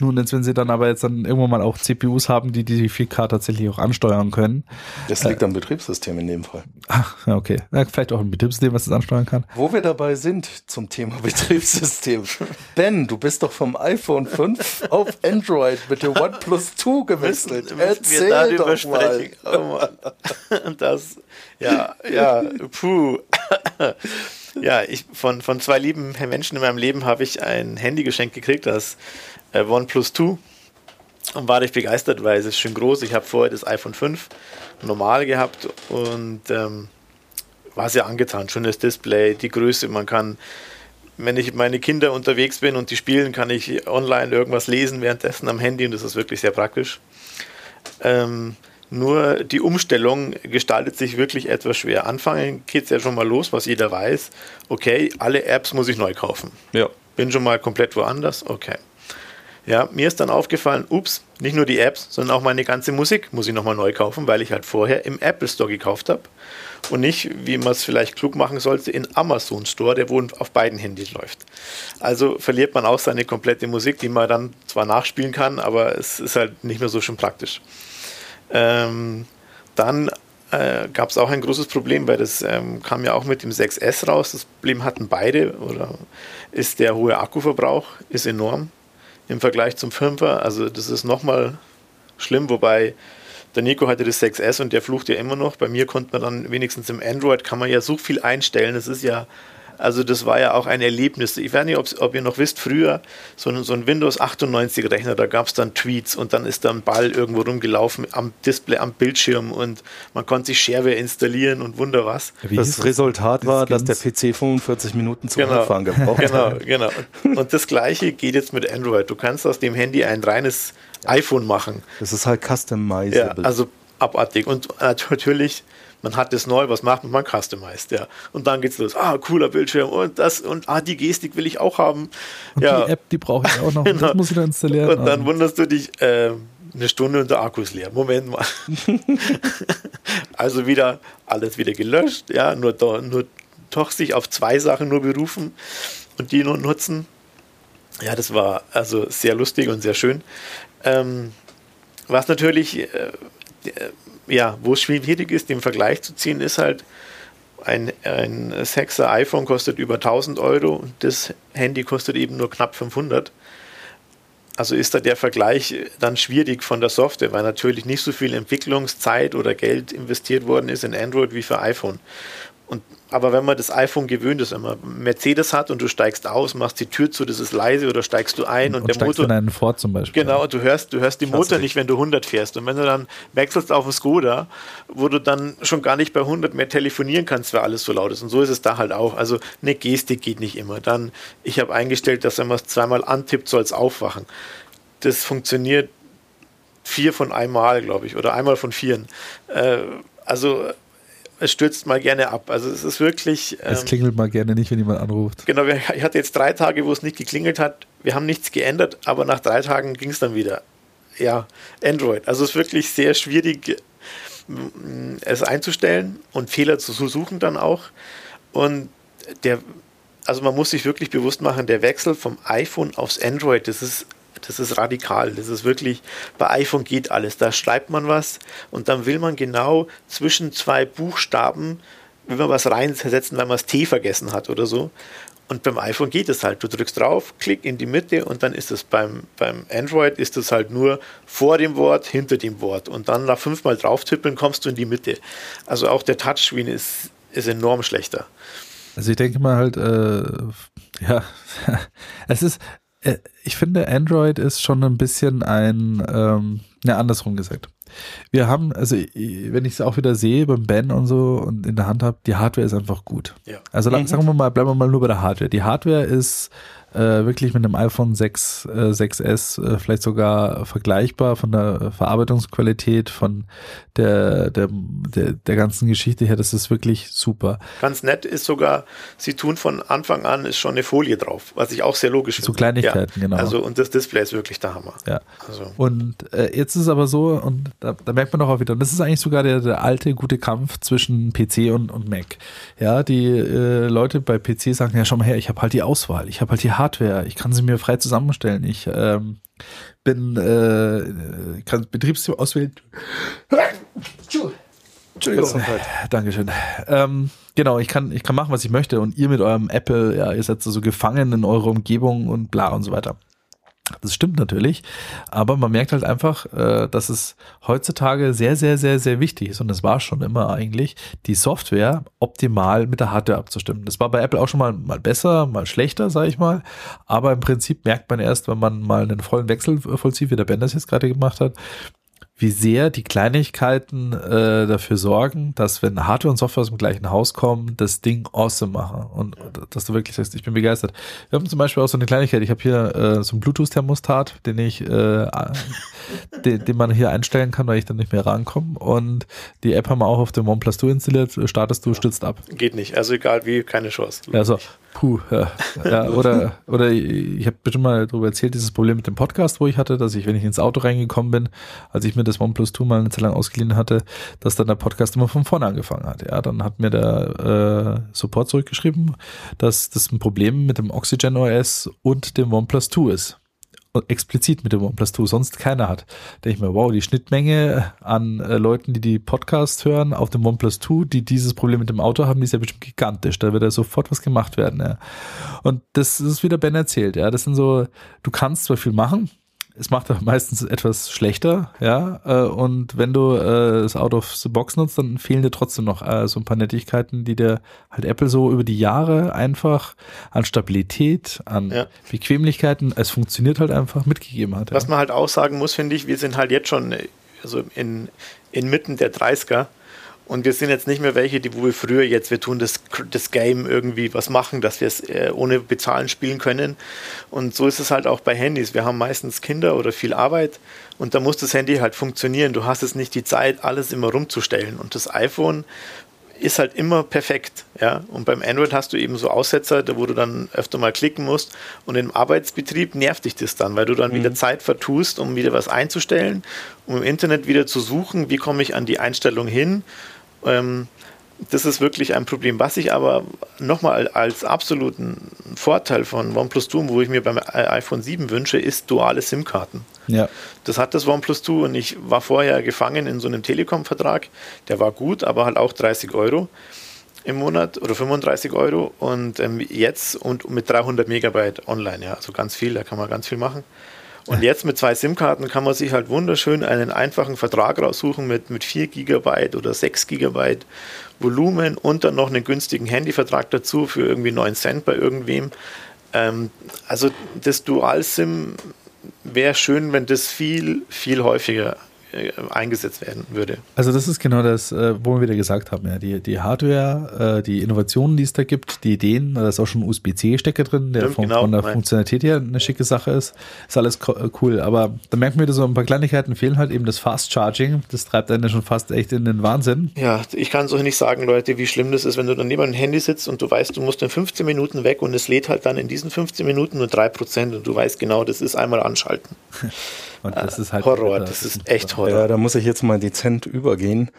Nun, jetzt, wenn sie dann aber jetzt dann irgendwann mal auch CPUs haben, die die 4K tatsächlich auch ansteuern können. Das liegt am Betriebssystem in dem Fall. Ach, ja, okay. Ja, vielleicht auch ein Betriebssystem, was das ansteuern kann. Wo wir dabei sind zum Thema [LAUGHS] Betriebssystem. Ben, du bist doch vom iPhone 5 auf Android mit dem OnePlus 2 gewechselt. müssen wir Erzähl darüber doch mal. sprechen. Oh Mann. [LAUGHS] Das, ja, ja, puh. Ja, ich, von, von zwei lieben Menschen in meinem Leben habe ich ein Handy geschenkt gekriegt, das äh, OnePlus 2. Und war ich begeistert, weil es ist schön groß. Ich habe vorher das iPhone 5 normal gehabt und ähm, war sehr angetan. Schönes Display, die Größe, man kann wenn ich mit meinen Kindern unterwegs bin und die spielen, kann ich online irgendwas lesen währenddessen am Handy und das ist wirklich sehr praktisch. Ähm, nur die Umstellung gestaltet sich wirklich etwas schwer. Anfangen geht es ja schon mal los, was jeder weiß. Okay, alle Apps muss ich neu kaufen. Ja. Bin schon mal komplett woanders. Okay. Ja, mir ist dann aufgefallen, ups, nicht nur die Apps, sondern auch meine ganze Musik muss ich nochmal neu kaufen, weil ich halt vorher im Apple Store gekauft habe und nicht, wie man es vielleicht klug machen sollte, in Amazon Store, der wohl auf beiden Handys läuft. Also verliert man auch seine komplette Musik, die man dann zwar nachspielen kann, aber es ist halt nicht mehr so schön praktisch. Ähm, dann äh, gab es auch ein großes Problem, weil das ähm, kam ja auch mit dem 6S raus. Das Problem hatten beide, oder ist der hohe Akkuverbrauch, ist enorm im Vergleich zum 5er. Also das ist nochmal schlimm, wobei der Nico hatte das 6S und der flucht ja immer noch. Bei mir konnte man dann wenigstens im Android, kann man ja so viel einstellen. Das ist ja also das war ja auch ein Erlebnis. Ich weiß nicht, ob ihr noch wisst, früher so ein, so ein Windows 98 Rechner, da gab es dann Tweets und dann ist da ein Ball irgendwo rumgelaufen am Display, am Bildschirm und man konnte sich Shareware installieren und wunder was. Wie das Resultat war, dass der PC 45 Minuten zum genau, Anfang gebraucht hat. Genau, genau. Und das gleiche geht jetzt mit Android. Du kannst aus dem Handy ein reines iPhone machen. Das ist halt customizable. Ja, also abartig. Und natürlich man hat das neu, was macht man? Man customized, ja. Und dann geht's los. Ah, cooler Bildschirm und das und ah, die Gestik will ich auch haben. Und ja. die App, die brauche ich auch noch. [LAUGHS] genau. Das muss ich dann installieren. Und dann wunderst du dich, äh, eine Stunde und der Akku ist leer. Moment mal. [LAUGHS] also wieder alles wieder gelöscht, ja, nur, nur doch sich auf zwei Sachen nur berufen und die nur nutzen. Ja, das war also sehr lustig und sehr schön. Ähm, was natürlich äh, ja, wo es schwierig ist, den Vergleich zu ziehen, ist halt, ein, ein 6er iPhone kostet über 1000 Euro und das Handy kostet eben nur knapp 500. Also ist da der Vergleich dann schwierig von der Software, weil natürlich nicht so viel Entwicklungszeit oder Geld investiert worden ist in Android wie für iPhone. Und aber wenn man das iPhone gewöhnt ist, wenn man Mercedes hat und du steigst aus, machst die Tür zu, das ist leise oder steigst du ein und, und der Motor. in einen Ford zum Beispiel. Genau, und du hörst, du hörst den Motor nicht, wenn du 100 fährst. Und wenn du dann wechselst auf einen Skoda, wo du dann schon gar nicht bei 100 mehr telefonieren kannst, weil alles so laut ist. Und so ist es da halt auch. Also eine Gestik geht nicht immer. Dann, ich habe eingestellt, dass wenn man es zweimal antippt, soll es aufwachen. Das funktioniert vier von einmal, glaube ich, oder einmal von vieren. Äh, also es stürzt mal gerne ab. Also es ist wirklich. Ähm, es klingelt mal gerne nicht, wenn jemand anruft. Genau, ich hatte jetzt drei Tage, wo es nicht geklingelt hat. Wir haben nichts geändert, aber nach drei Tagen ging es dann wieder. Ja, Android. Also es ist wirklich sehr schwierig, es einzustellen und Fehler zu suchen dann auch. Und der, also man muss sich wirklich bewusst machen, der Wechsel vom iPhone aufs Android, das ist das ist radikal. Das ist wirklich, bei iPhone geht alles. Da schreibt man was und dann will man genau zwischen zwei Buchstaben, will man was reinsetzen, weil man das T vergessen hat oder so. Und beim iPhone geht es halt. Du drückst drauf, klick in die Mitte und dann ist es beim, beim Android ist es halt nur vor dem Wort, hinter dem Wort. Und dann nach fünfmal drauf tippeln kommst du in die Mitte. Also auch der Touchscreen ist, ist enorm schlechter. Also ich denke mal halt, äh, ja, [LAUGHS] es ist, ich finde, Android ist schon ein bisschen ein, ähm, ja, andersrum gesagt. Wir haben, also wenn ich es auch wieder sehe beim Ben und so und in der Hand habe, die Hardware ist einfach gut. Ja. Also mhm. sagen wir mal, bleiben wir mal nur bei der Hardware. Die Hardware ist äh, wirklich mit einem iPhone 6, äh, 6S äh, vielleicht sogar vergleichbar von der Verarbeitungsqualität, von der, der, der, der ganzen Geschichte her. Das ist wirklich super. Ganz nett ist sogar, sie tun von Anfang an ist schon eine Folie drauf, was ich auch sehr logisch finde. So Kleinigkeiten, ja. genau. Also und das Display ist wirklich der Hammer. Ja. Also. Und äh, jetzt ist es aber so, und da, da merkt man doch auch wieder, und das ist eigentlich sogar der, der alte gute Kampf zwischen PC und, und Mac. Ja, die äh, Leute bei PC sagen, ja, schau mal her, ich habe halt die Auswahl, ich habe halt die Hardware, ich kann sie mir frei zusammenstellen, ich ähm, bin, äh, kann Betriebssystem auswählen. Entschuldigung. Dankeschön. Ähm, genau, ich kann, ich kann machen, was ich möchte und ihr mit eurem Apple, ja, ihr seid so gefangen in eurer Umgebung und bla und so weiter. Das stimmt natürlich, aber man merkt halt einfach, äh, dass es heutzutage sehr, sehr, sehr, sehr wichtig ist. Und es war schon immer eigentlich, die Software optimal mit der Hardware abzustimmen. Das war bei Apple auch schon mal, mal besser, mal schlechter, sage ich mal, aber im Prinzip merkt man erst, wenn man mal einen vollen Wechsel vollzieht, wie der Ben das jetzt gerade gemacht hat, wie sehr die Kleinigkeiten äh, dafür sorgen, dass wenn Hardware und Software aus dem gleichen Haus kommen, das Ding awesome machen und dass du wirklich sagst, ich bin begeistert. Wir haben zum Beispiel auch so eine Kleinigkeit. Ich habe hier äh, so einen Bluetooth-Thermostat, den ich, äh, den, den man hier einstellen kann, weil ich dann nicht mehr rankomme. Und die App haben wir auch auf dem OnePlus 2 installiert. Startest du, stützt ab. Geht nicht. Also egal wie, keine Chance. Ja, so. Puh, ja. ja oder, oder ich habe bestimmt mal darüber erzählt, dieses Problem mit dem Podcast, wo ich hatte, dass ich, wenn ich ins Auto reingekommen bin, als ich mir das OnePlus 2 mal eine Zeit lang ausgeliehen hatte, dass dann der Podcast immer von vorne angefangen hat. Ja, dann hat mir der äh, Support zurückgeschrieben, dass das ein Problem mit dem Oxygen OS und dem OnePlus 2 ist. Explizit mit dem OnePlus 2 sonst keiner hat. Denke ich mir, wow, die Schnittmenge an äh, Leuten, die die Podcast hören auf dem OnePlus 2, die dieses Problem mit dem Auto haben, die ist ja bestimmt gigantisch. Da wird ja sofort was gemacht werden. Ja. Und das ist wieder Ben erzählt. Ja, das sind so, du kannst zwar viel machen, es macht er meistens etwas schlechter, ja. Äh, und wenn du äh, das Out of the Box nutzt, dann fehlen dir trotzdem noch äh, so ein paar Nettigkeiten, die dir halt Apple so über die Jahre einfach an Stabilität, an Ja. Bequemlichkeiten, es funktioniert halt einfach mitgegeben hat. Was ja. man halt auch sagen muss, finde ich, wir sind halt jetzt schon äh, also in, inmitten der 30er und wir sind jetzt nicht mehr welche, die wo wir früher jetzt, wir tun das, das Game irgendwie was machen, dass wir es äh, ohne Bezahlen spielen können. Und so ist es halt auch bei Handys. Wir haben meistens Kinder oder viel Arbeit und da muss das Handy halt funktionieren. Du hast es nicht die Zeit, alles immer rumzustellen. Und das iPhone ist halt immer perfekt, ja. Und beim Android hast du eben so Aussetzer, wo du dann öfter mal klicken musst. Und im Arbeitsbetrieb nervt dich das dann, weil du dann wieder Zeit vertust, um wieder was einzustellen, um im Internet wieder zu suchen, wie komme ich an die Einstellung hin. Ähm, das ist wirklich ein Problem. Was ich aber nochmal als absoluten Vorteil von OnePlus 2, wo ich mir beim iPhone 7 wünsche, ist duale SIM-Karten. Ja. Das hat das OnePlus 2 und ich war vorher gefangen in so einem Telekom-Vertrag. Der war gut, aber halt auch 30 Euro im Monat oder 35 Euro und ähm, jetzt und mit 300 Megabyte online, ja, also ganz viel, da kann man ganz viel machen. Und jetzt mit zwei SIM-Karten kann man sich halt wunderschön einen einfachen Vertrag raussuchen mit, mit 4 Gigabyte oder 6 Gigabyte Volumen und dann noch einen günstigen Handyvertrag dazu für irgendwie 9 Cent bei irgendwem. Ähm, also das Dual-SIM wäre schön, wenn das viel, viel häufiger äh, eingesetzt werden würde. Also das ist genau das, äh, wo wir wieder gesagt haben, ja, die, die Hardware, äh, die Innovationen, die es da gibt, die Ideen, da ist auch schon ein USB-C-Stecker drin, der Stimmt, von, genau, von der Funktionalität her eine schicke Sache ist, ist alles co- cool, aber da merkt man wieder so ein paar Kleinigkeiten fehlen halt eben das Fast Charging, das treibt einen ja schon fast echt in den Wahnsinn. Ja, ich kann euch nicht sagen, Leute, wie schlimm das ist, wenn du dann neben einem Handy sitzt und du weißt, du musst in 15 Minuten weg und es lädt halt dann in diesen 15 Minuten nur 3% und du weißt genau, das ist einmal anschalten. [LAUGHS] Und das ist halt Horror, wieder- das ist echt Horror. Ja, da muss ich jetzt mal dezent übergehen.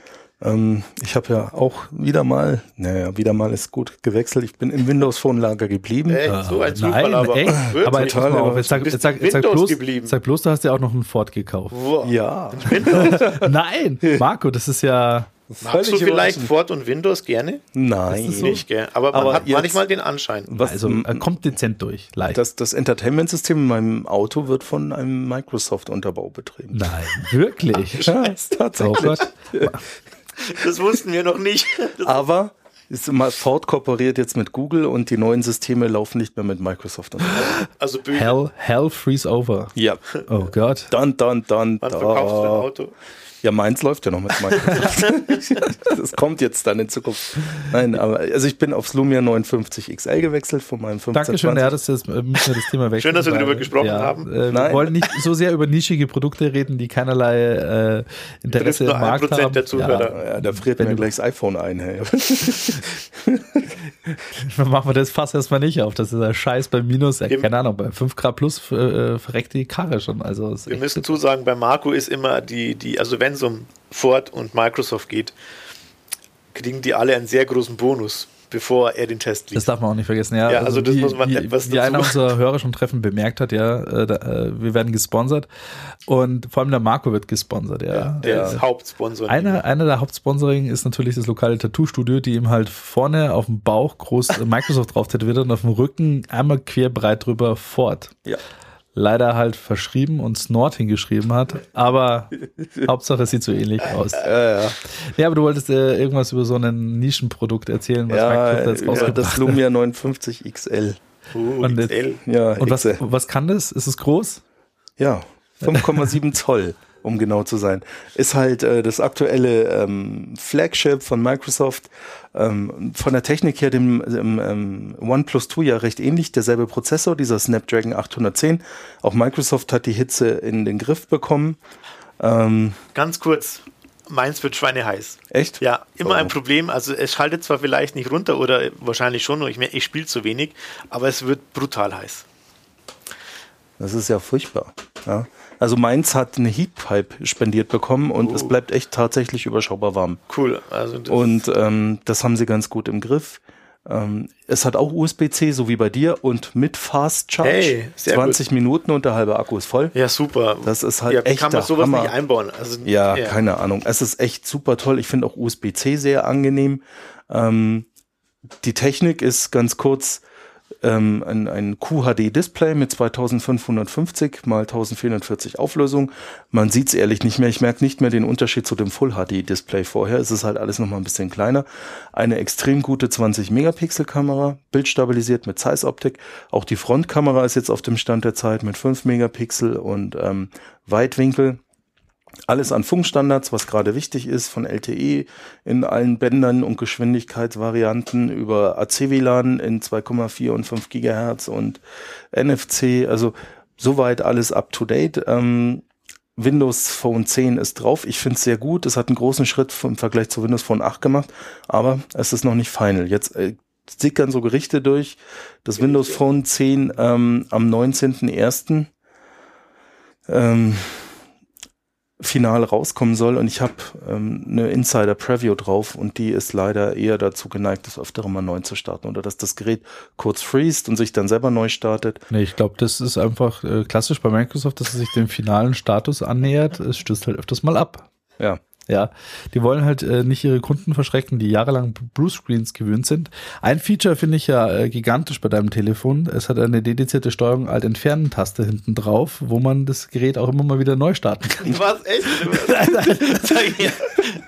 Ähm, ich habe ja auch wieder mal, naja, wieder mal ist gut gewechselt. Ich bin im Windows Phone Lager geblieben. Echt, so ein Zufall, Nein, aber echt? wirklich. aber total, aber jetzt sag, jetzt sag, jetzt sag, bloß, geblieben. sag bloß, du hast ja auch noch einen Ford gekauft. Wow. Ja, [LAUGHS] Nein, Marco, das ist ja, Magst du vielleicht. Ford und Windows gerne? nein. So. Nicht, gell? Aber man Aber hat manchmal den Anschein. Was, also er kommt dezent durch, leicht. das, das Entertainment-System in meinem Auto wird von einem Microsoft-Unterbau betrieben. Nein, wirklich. [LAUGHS] Ist Oh tatsächlich. Gott. [LAUGHS] Das wussten wir noch nicht. Aber ist immer, Ford kooperiert jetzt mit Google und die neuen Systeme laufen nicht mehr mit Microsoft. Also böse. Hell, hell freeze over. ja. Oh Gott. Dann, dann, dann, Wann verkaufst du dein da. Auto? Ja, meins läuft ja noch mit Microsoft. [LAUGHS] das kommt jetzt dann in Zukunft. Nein, aber also ich bin aufs Lumia 59 XL gewechselt von meinem 1520. Dankeschön, ja, das ist, äh, müssen wir das Thema wechseln. [LAUGHS] Schön, dass wir darüber gesprochen ja, haben. Äh, wir Nein. wollen nicht so sehr über nischige Produkte reden, die keinerlei äh, Interesse nur im Markt 1% haben. der Zuhörer. Ja, da friert Wenn mir gleich das iPhone ein. Hey. [LAUGHS] Ja, machen wir das fast erstmal nicht auf. Das ist ein Scheiß bei Minus, ja, Wir- keine Ahnung, bei 5 Grad plus äh, verreckt die Karre schon. Also Wir müssen zusagen, bei Marco ist immer die, die also wenn es um Ford und Microsoft geht, kriegen die alle einen sehr großen Bonus, bevor er den Test Das liest. darf man auch nicht vergessen. Ja, Ja, also das wie, muss man etwas wie einer unserer [LAUGHS] Hörer schon treffen bemerkt hat, ja, äh, da, äh, wir werden gesponsert und vor allem der Marco wird gesponsert, ja. der Ja. ist Hauptsponsor. Einer, einer der Hauptsponsoring ist natürlich das lokale Tattoo-Studio, die ihm halt vorne auf dem Bauch groß äh, Microsoft [LAUGHS] drauf tätowiert und auf dem Rücken einmal quer breit drüber Ford. Ja. Leider halt verschrieben und Snort hingeschrieben hat, aber [LAUGHS] Hauptsache es sieht so ähnlich aus. Ja, ja. Ja, aber du wolltest äh, irgendwas über so ein Nischenprodukt erzählen, was ja Microsoft jetzt ja, rausgebracht das hat. Lumia 59 XL. Uh, Und XL. Ja, Und was, XL. was kann das? Ist es groß? Ja, 5,7 Zoll, um genau zu sein. Ist halt äh, das aktuelle ähm, Flagship von Microsoft. Ähm, von der Technik her dem, dem ähm, OnePlus 2 ja recht ähnlich. Derselbe Prozessor, dieser Snapdragon 810. Auch Microsoft hat die Hitze in den Griff bekommen. Ähm, Ganz kurz, meins wird schweineheiß. echt? Ja, immer Oh. ein Problem. Also es schaltet zwar vielleicht nicht runter oder wahrscheinlich schon, nur ich, ich spiele zu wenig, aber es wird brutal heiß. Das ist ja furchtbar. Ja. Also meins hat eine Heatpipe spendiert bekommen und es bleibt echt tatsächlich überschaubar warm. Cool. Also das, Und ähm, das haben sie ganz gut im Griff. Ähm, es hat auch USB-C, so wie bei dir, und mit Fast Charge. Hey, sehr 20 Minuten und der halbe Akku ist voll. Ja, super. Das ist halt ja, echt kann man sowas Hammer. nicht einbauen? Also, Ja, keine Ahnung. Es ist echt super toll. Ich finde auch USB-C sehr angenehm. Ähm, die Technik ist ganz kurz ähm, ein, ein QHD-Display mit 2550 mal 1440 Auflösung. Man sieht es ehrlich nicht mehr. Ich merke nicht mehr den Unterschied zu dem Full-HD-Display vorher. Es ist halt alles nochmal ein bisschen kleiner. Eine extrem gute 20-Megapixel-Kamera, bildstabilisiert mit Zeiss-Optik. Auch die Frontkamera ist jetzt auf dem Stand der Zeit mit 5 Megapixel und ähm, Weitwinkel. Alles an Funkstandards, was gerade wichtig ist, von LTE in allen Bändern und Geschwindigkeitsvarianten über AC-WLAN in 2,4 und 5 Gigahertz und NFC, also soweit alles up to date. Ähm, Windows Phone 10 ist drauf. Ich finde es sehr gut. Es hat einen großen Schritt im Vergleich zu Windows Phone 8 gemacht, aber es ist noch nicht final. Jetzt äh, sickern so Gerichte durch, dass Windows Phone 10 ähm, am 19.01. Ähm, final rauskommen soll und ich habe ähm, eine Insider Preview drauf und die ist leider eher dazu geneigt, das öftere mal neu zu starten oder dass das Gerät kurz freest und sich dann selber neu startet. Nee, ich glaube, das ist einfach äh, klassisch bei Microsoft, dass es sich dem finalen Status annähert. Es stößt halt öfters mal ab. Ja. Ja, die wollen halt äh, nicht ihre Kunden verschrecken, die jahrelang Bluescreens gewöhnt sind. Ein Feature finde ich ja äh, gigantisch bei deinem Telefon. Es hat eine dedizierte Steuerung Alt-Entfernen-Taste hinten drauf, wo man das Gerät auch immer mal wieder neu starten kann. [LAUGHS] Was? Echt? [LAUGHS] nein, nein, Sag ich,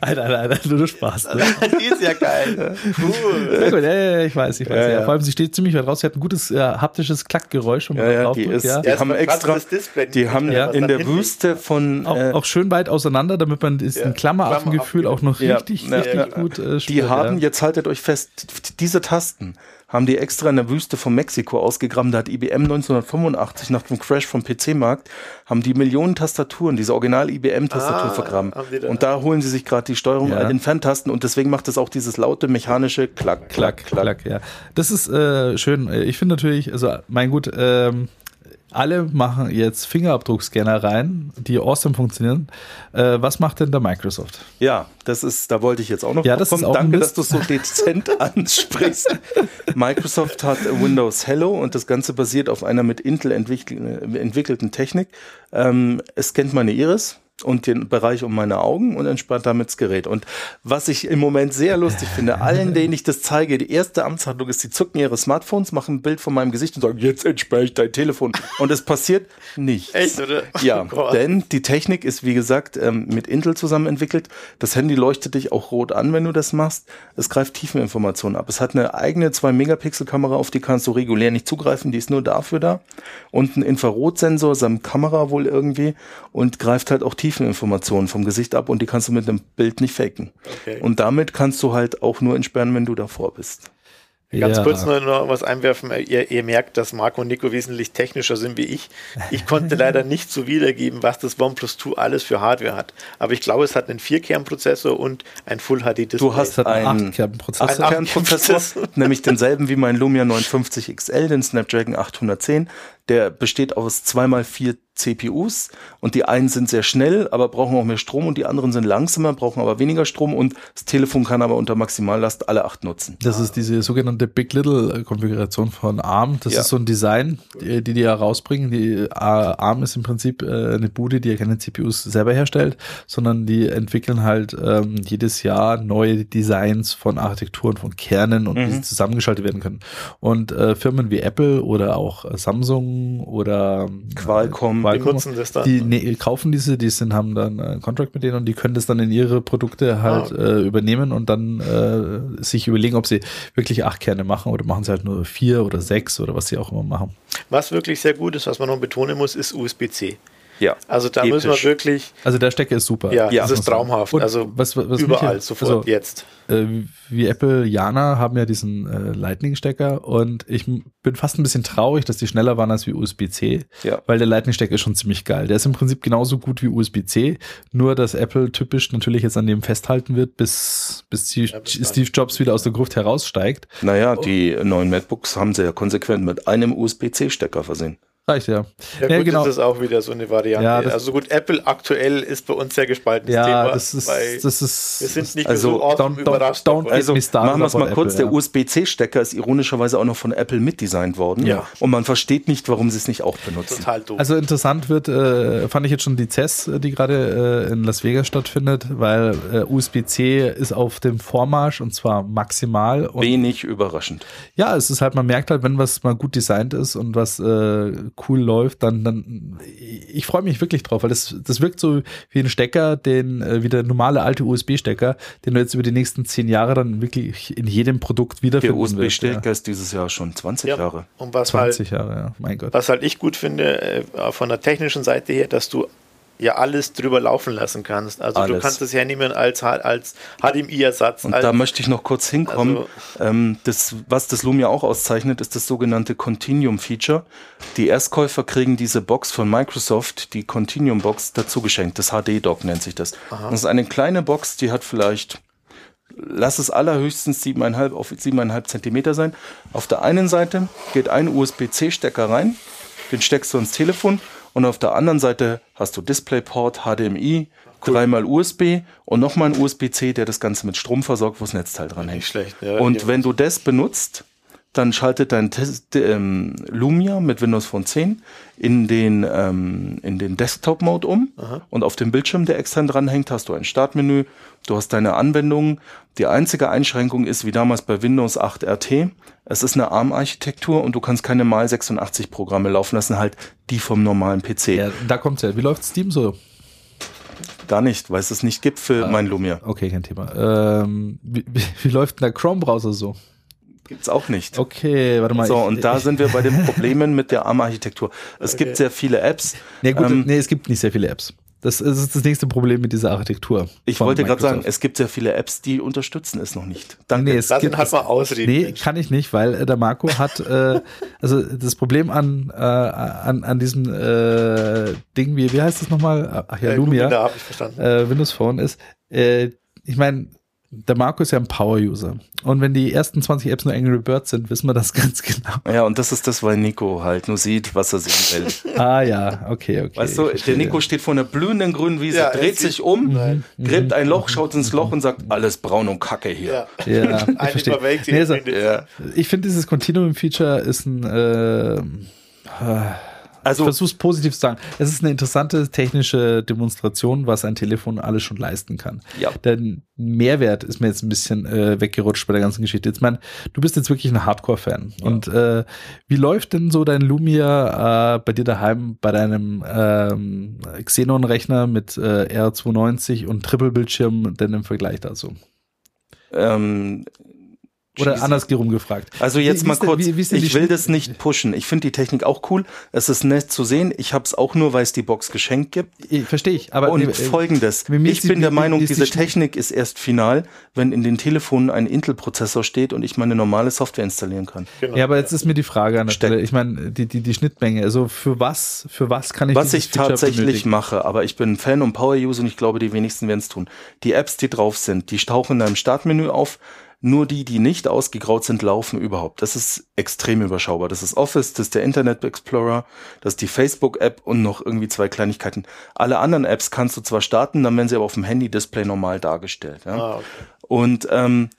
nein, nein, nein, nur Spaß. Ne? [LAUGHS] die ist ja geil. Cool. Sehr gut, ja, ja, ja, ich weiß, ich weiß. Ja, Ja, ja. Vor allem, sie steht ziemlich weit raus. Sie hat ein gutes äh, haptisches Klackgeräusch, wenn man Ja, ja, drauf die drückt, ist- ja. die haben extra- das Display Die haben Ja. in der Wüste von Auch, äh, auch schön weit auseinander, damit man diesen Klammeraffengefühl auch noch Ja, richtig, ja, richtig ja. gut äh, Die spürt, haben, ja. jetzt haltet euch fest, diese Tasten haben die extra in der Wüste von Mexiko ausgegraben. Da hat IBM 1985 nach dem Crash vom PC-Markt, haben die Millionen Tastaturen, diese Original-IBM-Tastatur Ah, vergraben. die Und da holen sie sich gerade die Steuerung Ja. an den Ferntasten und deswegen macht es auch dieses laute mechanische Klack, Klack, klack, ja. Das ist äh, schön. Ich finde natürlich, also mein gut, ähm, alle machen jetzt Fingerabdruckscanner rein, die awesome funktionieren. Äh, was macht denn der Microsoft? Ja, das ist, da wollte ich jetzt auch noch Ja, das drauf ist auch Danke, dass du so dezent [LAUGHS] ansprichst. Microsoft hat Windows Hello und das Ganze basiert auf einer mit Intel entwickel entwickelten Technik. Ähm, es scannt meine Iris und den Bereich um meine Augen und entspannt damit das Gerät. Und was ich im Moment sehr lustig finde, allen, [LAUGHS] denen ich das zeige, die erste Amtshandlung ist, die zücken ihre Smartphones, machen ein Bild von meinem Gesicht und sagen, jetzt entsperre ich dein Telefon. Und es passiert nichts. [LAUGHS] Echt, oder? Ja, Oh denn die Technik ist, wie gesagt, ähm, mit Intel zusammen entwickelt. Das Handy leuchtet dich auch rot an, wenn du das machst. Es greift Tiefeninformationen ab. Es hat eine eigene 2-Megapixel-Kamera, auf die kannst du regulär nicht zugreifen. Die ist nur dafür da. Und ein Infrarotsensor samt Kamera wohl irgendwie und greift halt auch Tiefeninformationen vom Gesicht ab und die kannst du mit einem Bild nicht faken. Okay. Und damit kannst du halt auch nur entsperren, wenn du davor bist. Ganz Ja. kurz nur noch was einwerfen. Ihr, ihr merkt, dass Marco und Nico wesentlich technischer sind wie ich. Ich [LAUGHS] konnte leider nicht so wiedergeben, was das OnePlus 2 alles für Hardware hat. Aber ich glaube, es hat einen 4-Kern-Prozessor und ein Full-HD-Display. Du hast einen einen Achtkernprozessor. Ach, Ein Kernprozessor, Achtkernprozessor. nämlich denselben wie mein Lumia 950 XL, den Snapdragon 810. Der besteht aus zweimal vier CPUs und die einen sind sehr schnell, aber brauchen auch mehr Strom und die anderen sind langsamer, brauchen aber weniger Strom und das Telefon kann aber unter Maximallast alle acht nutzen. Das ist diese sogenannte Big Little Konfiguration von ARM. Das Ja. ist so ein Design, die die, die ja rausbringen. Die äh, ARM ist im Prinzip äh, eine Bude, die ja keine CPUs selber herstellt, sondern die entwickeln halt ähm, jedes Jahr neue Designs von Architekturen, von Kernen und wie sie zusammengeschaltet werden können. Und äh, Firmen wie Apple oder auch äh, Samsung oder äh, Qualcomm, Die nutzen das dann. Die ne, kaufen diese, die sind, haben dann einen Contract mit denen und die können das dann in ihre Produkte halt Ah. äh, übernehmen und dann äh, sich überlegen, ob sie wirklich acht Kerne machen oder machen sie halt nur vier oder sechs oder was sie auch immer machen. Was wirklich sehr gut ist, was man noch betonen muss, ist USB-C. Ja. Also da Episch. müssen wir wirklich, Also der Stecker ist super. ja, Ja, das ist traumhaft. Und also was, was mich überall, ja- sofort, also, jetzt. äh, wie Apple, Jana haben ja diesen äh, Lightning-Stecker und ich bin fast ein bisschen traurig, dass die schneller waren als wie USB-C, Ja. weil der Lightning-Stecker ist schon ziemlich geil. Der ist im Prinzip genauso gut wie USB-C, nur dass Apple typisch natürlich jetzt an dem festhalten wird, bis, bis die, Ja, bis Steve Jobs wieder aus der Gruft heraussteigt. Naja, die neuen MacBooks haben sie ja konsequent mit einem USB-C-Stecker versehen. Reicht ja. Ja, Ja, gut, genau. das ist auch wieder so eine Variante. Ja, also gut, Apple aktuell ist bei uns sehr gespaltenes Ja, Thema. das ist, das ist, wir sind nicht also so awesome don't- don't- überrascht. don't davon. get Also machen wir es mal kurz. Apple, der ja. USB-C-Stecker ist ironischerweise auch noch von Apple mitdesignt worden. Ja. Und man versteht nicht, warum sie es nicht auch benutzen. total doof. Also interessant wird, äh, fand ich jetzt schon die CES, die gerade äh, in Las Vegas stattfindet, weil äh, USB-C ist auf dem Vormarsch und zwar maximal. Und Wenig überraschend. ja, es ist halt, man merkt halt, wenn was mal gut designt ist und was äh, cool läuft, dann, dann ich freue mich wirklich drauf, weil das, das wirkt so wie ein Stecker, den, äh, wie der normale alte USB-Stecker, den du jetzt über die nächsten zehn Jahre dann wirklich in jedem Produkt Der wiederfinden wirst. USB-Stecker ist dieses Jahr schon 20 ja. Jahre. Und was Ja. halt 20 Jahre, ja, mein Gott. Was halt ich gut finde, äh, von der technischen Seite her, dass du ja alles drüber laufen lassen kannst. Also du Alles. kannst es hernehmen als, als HDMI-Ersatz. Und als, da möchte ich noch kurz hinkommen. Also- ähm, das, was das Lumia auch auszeichnet, ist das sogenannte Continuum-Feature. Die Erstkäufer kriegen diese Box von Microsoft, die Continuum-Box, dazu geschenkt. Das HD-Dock nennt sich das. Das ist eine kleine Box, die hat vielleicht, lass es allerhöchstens 7,5 auf 7,5 Zentimeter sein. Auf der einen Seite geht ein USB-C-Stecker rein, den steckst du ins Telefon und auf der anderen Seite hast du DisplayPort, HDMI, dreimal USB und nochmal ein USB-C, der das Ganze mit Strom versorgt, wo das Netzteil dran hängt. Nicht schlecht, ja. und Ja. wenn du das benutzt, dann schaltet dein Tes- d- ähm, Lumia mit Windows Phone 10 in den, ähm, in den Desktop-Mode um. Und auf dem Bildschirm, der extern dranhängt, hast du ein Startmenü, du hast deine Anwendungen. Die einzige Einschränkung ist, wie damals bei Windows 8 RT, es ist eine ARM-Architektur und du kannst keine mal 86 Programme laufen lassen, halt die vom normalen PC. Ja, da kommt's ja. Wie läuft Steam so? Gar nicht, weil es es nicht gibt für mein Lumia. Okay, kein Thema. Ähm, wie, wie, wie läuft denn der Chrome-Browser so? Gibt's auch nicht. Okay, warte mal. So, ich- und da ich, sind wir bei den [LAUGHS] Problemen mit der ARM-Architektur. Es gibt sehr viele Apps. Nee, gut, Ähm, nee, es gibt nicht sehr viele Apps. Das ist das nächste Problem mit dieser Architektur. Ich wollte gerade sagen, es gibt sehr viele Apps, die unterstützen es noch nicht. Danke. Nee, es Lass gibt, halt mal ausreden. Nee, Mensch. kann ich nicht, weil äh, der Marco hat, äh, [LAUGHS] also das Problem an, äh, an, an diesem äh, Ding, wie, wie heißt das nochmal? Ach ja, Äh, Lumia, Lumina habe ich verstanden. äh, Windows Phone ist, äh, ich meine, der Marco ist ja ein Power-User. Und wenn die ersten 20 Apps nur Angry Birds sind, wissen wir das [LAUGHS] ganz genau. Ja, und das ist das, weil Nico halt nur sieht, was er sehen will. [LAUGHS] Ah ja, okay, okay. Weißt du, der. Nico steht vor einer blühenden grünen Wiese, Ja, dreht sich um, Nein. gräbt ein Loch, schaut ins Loch und sagt, alles braun und kacke hier. Ja. Ja, ich Eine verstehe. Nee, also, Ja. ich finde, dieses Continuum-Feature ist ein, äh, Also, versuche es positiv zu sagen. Es ist eine interessante technische Demonstration, was ein Telefon alles schon leisten kann. Ja. Der Mehrwert ist mir jetzt ein bisschen äh, weggerutscht bei der ganzen Geschichte. Jetzt mein, du bist jetzt wirklich ein Hardcore-Fan. Und äh, wie läuft denn so dein Lumia äh, bei dir daheim bei deinem ähm, Xenon-Rechner mit äh, R290 und Triple-Bildschirm denn im Vergleich dazu? ähm, Oder cheesy. andersrum gefragt. Also jetzt wie mal ist denn- kurz, wie- wie die ich will Schnitt- das nicht pushen. Ich finde die Technik auch cool. Es ist nett zu sehen. Ich habe es auch nur, weil es die Box geschenkt gibt. Ich- Verstehe ich, aber Und nee, äh, folgendes, ich die- bin der mir- Meinung, die diese Schnitt- Technik ist erst final, wenn in den Telefonen ein Intel-Prozessor steht und ich meine normale Software installieren kann. Genau. Ja, aber jetzt ist mir die Frage an der. Stelle. Ich meine, die, die, die Schnittmenge, also für was, für was kann ich Was ich Feature tatsächlich benötigen? mache, aber ich bin ein Fan und Power-User und ich glaube, die wenigsten werden es tun. Die Apps, die drauf sind, die tauchen in deinem Startmenü auf. Nur die, die nicht ausgegraut sind, laufen überhaupt. Das ist extrem überschaubar. Das ist Office, das ist der Internet Explorer, das ist die Facebook-App und noch irgendwie zwei Kleinigkeiten. Alle anderen Apps kannst du zwar starten, dann werden sie aber auf dem Handy-Display normal dargestellt. Ja? Ah, okay. Und ähm,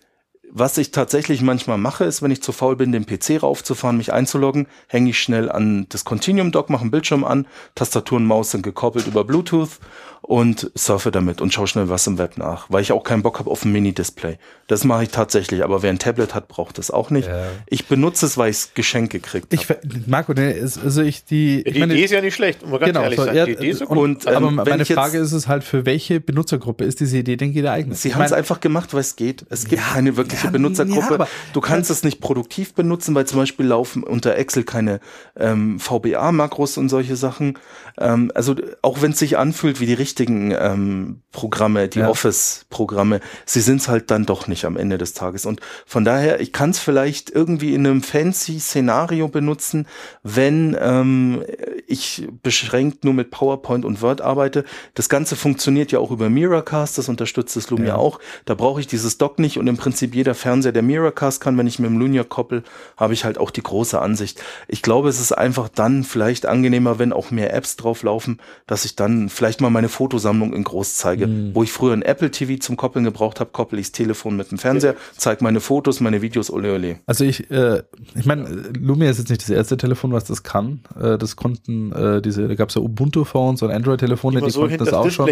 was ich tatsächlich manchmal mache, ist, wenn ich zu faul bin, den PC raufzufahren, mich einzuloggen, hänge ich schnell an das Continuum-Dock, mache einen Bildschirm an, Tastatur und Maus sind gekoppelt über Bluetooth und surfe damit und schaue schnell was im Web nach, weil ich auch keinen Bock habe auf ein Mini-Display. Das mache ich tatsächlich, aber wer ein Tablet hat, braucht das auch nicht. Ja. Ich benutze es, weil ich es geschenkt gekriegt Ich, habe. Marco, ne, ist- also ich die, ich die meine, Idee ist ja nicht schlecht, muss man ganz genau, ehrlich so, sagen. ja, die Idee ist so und, gut. Und, aber ähm, wenn meine ich jetzt- Frage ist es halt, für welche Benutzergruppe ist diese Idee denn geeignet? Sie Ich haben es einfach gemacht, weil es geht. Es gibt Ja, keine wirkliche ja, Benutzergruppe. ja, aber- du kannst es nicht produktiv benutzen, weil zum Beispiel laufen unter Excel keine ähm, VBA-Makros und solche Sachen. Ähm, also auch wenn es sich anfühlt wie die richtigen ähm, Programme, die Ja. Office-Programme, sie sind es halt dann doch nicht am Ende des Tages. Und von daher, ich kann es vielleicht irgendwie in einem fancy Szenario benutzen, wenn ähm, ich beschränkt nur mit PowerPoint und Word arbeite. Das Ganze funktioniert ja auch über Miracast, das unterstützt das Lumia Ja. auch. Da brauche ich dieses Dock nicht und im Prinzip jede jeder Fernseher, der Miracast kann, wenn ich mit dem Lunia koppel, habe ich halt auch die große Ansicht. Ich glaube, es ist einfach dann vielleicht angenehmer, wenn auch mehr Apps drauf laufen, dass ich dann vielleicht mal meine Fotosammlung in groß zeige. Mhm. Wo ich früher ein Apple TV zum Koppeln gebraucht habe, koppel ich das Telefon mit dem Fernseher, zeige meine Fotos, meine Videos, ole ole. Also ich, äh, ich meine, Lumia ist jetzt nicht das erste Telefon, was das kann. Äh, das konnten äh, diese, da gab es ja Ubuntu-Phones und Android-Telefone, Die die, so konnten das das auch schon.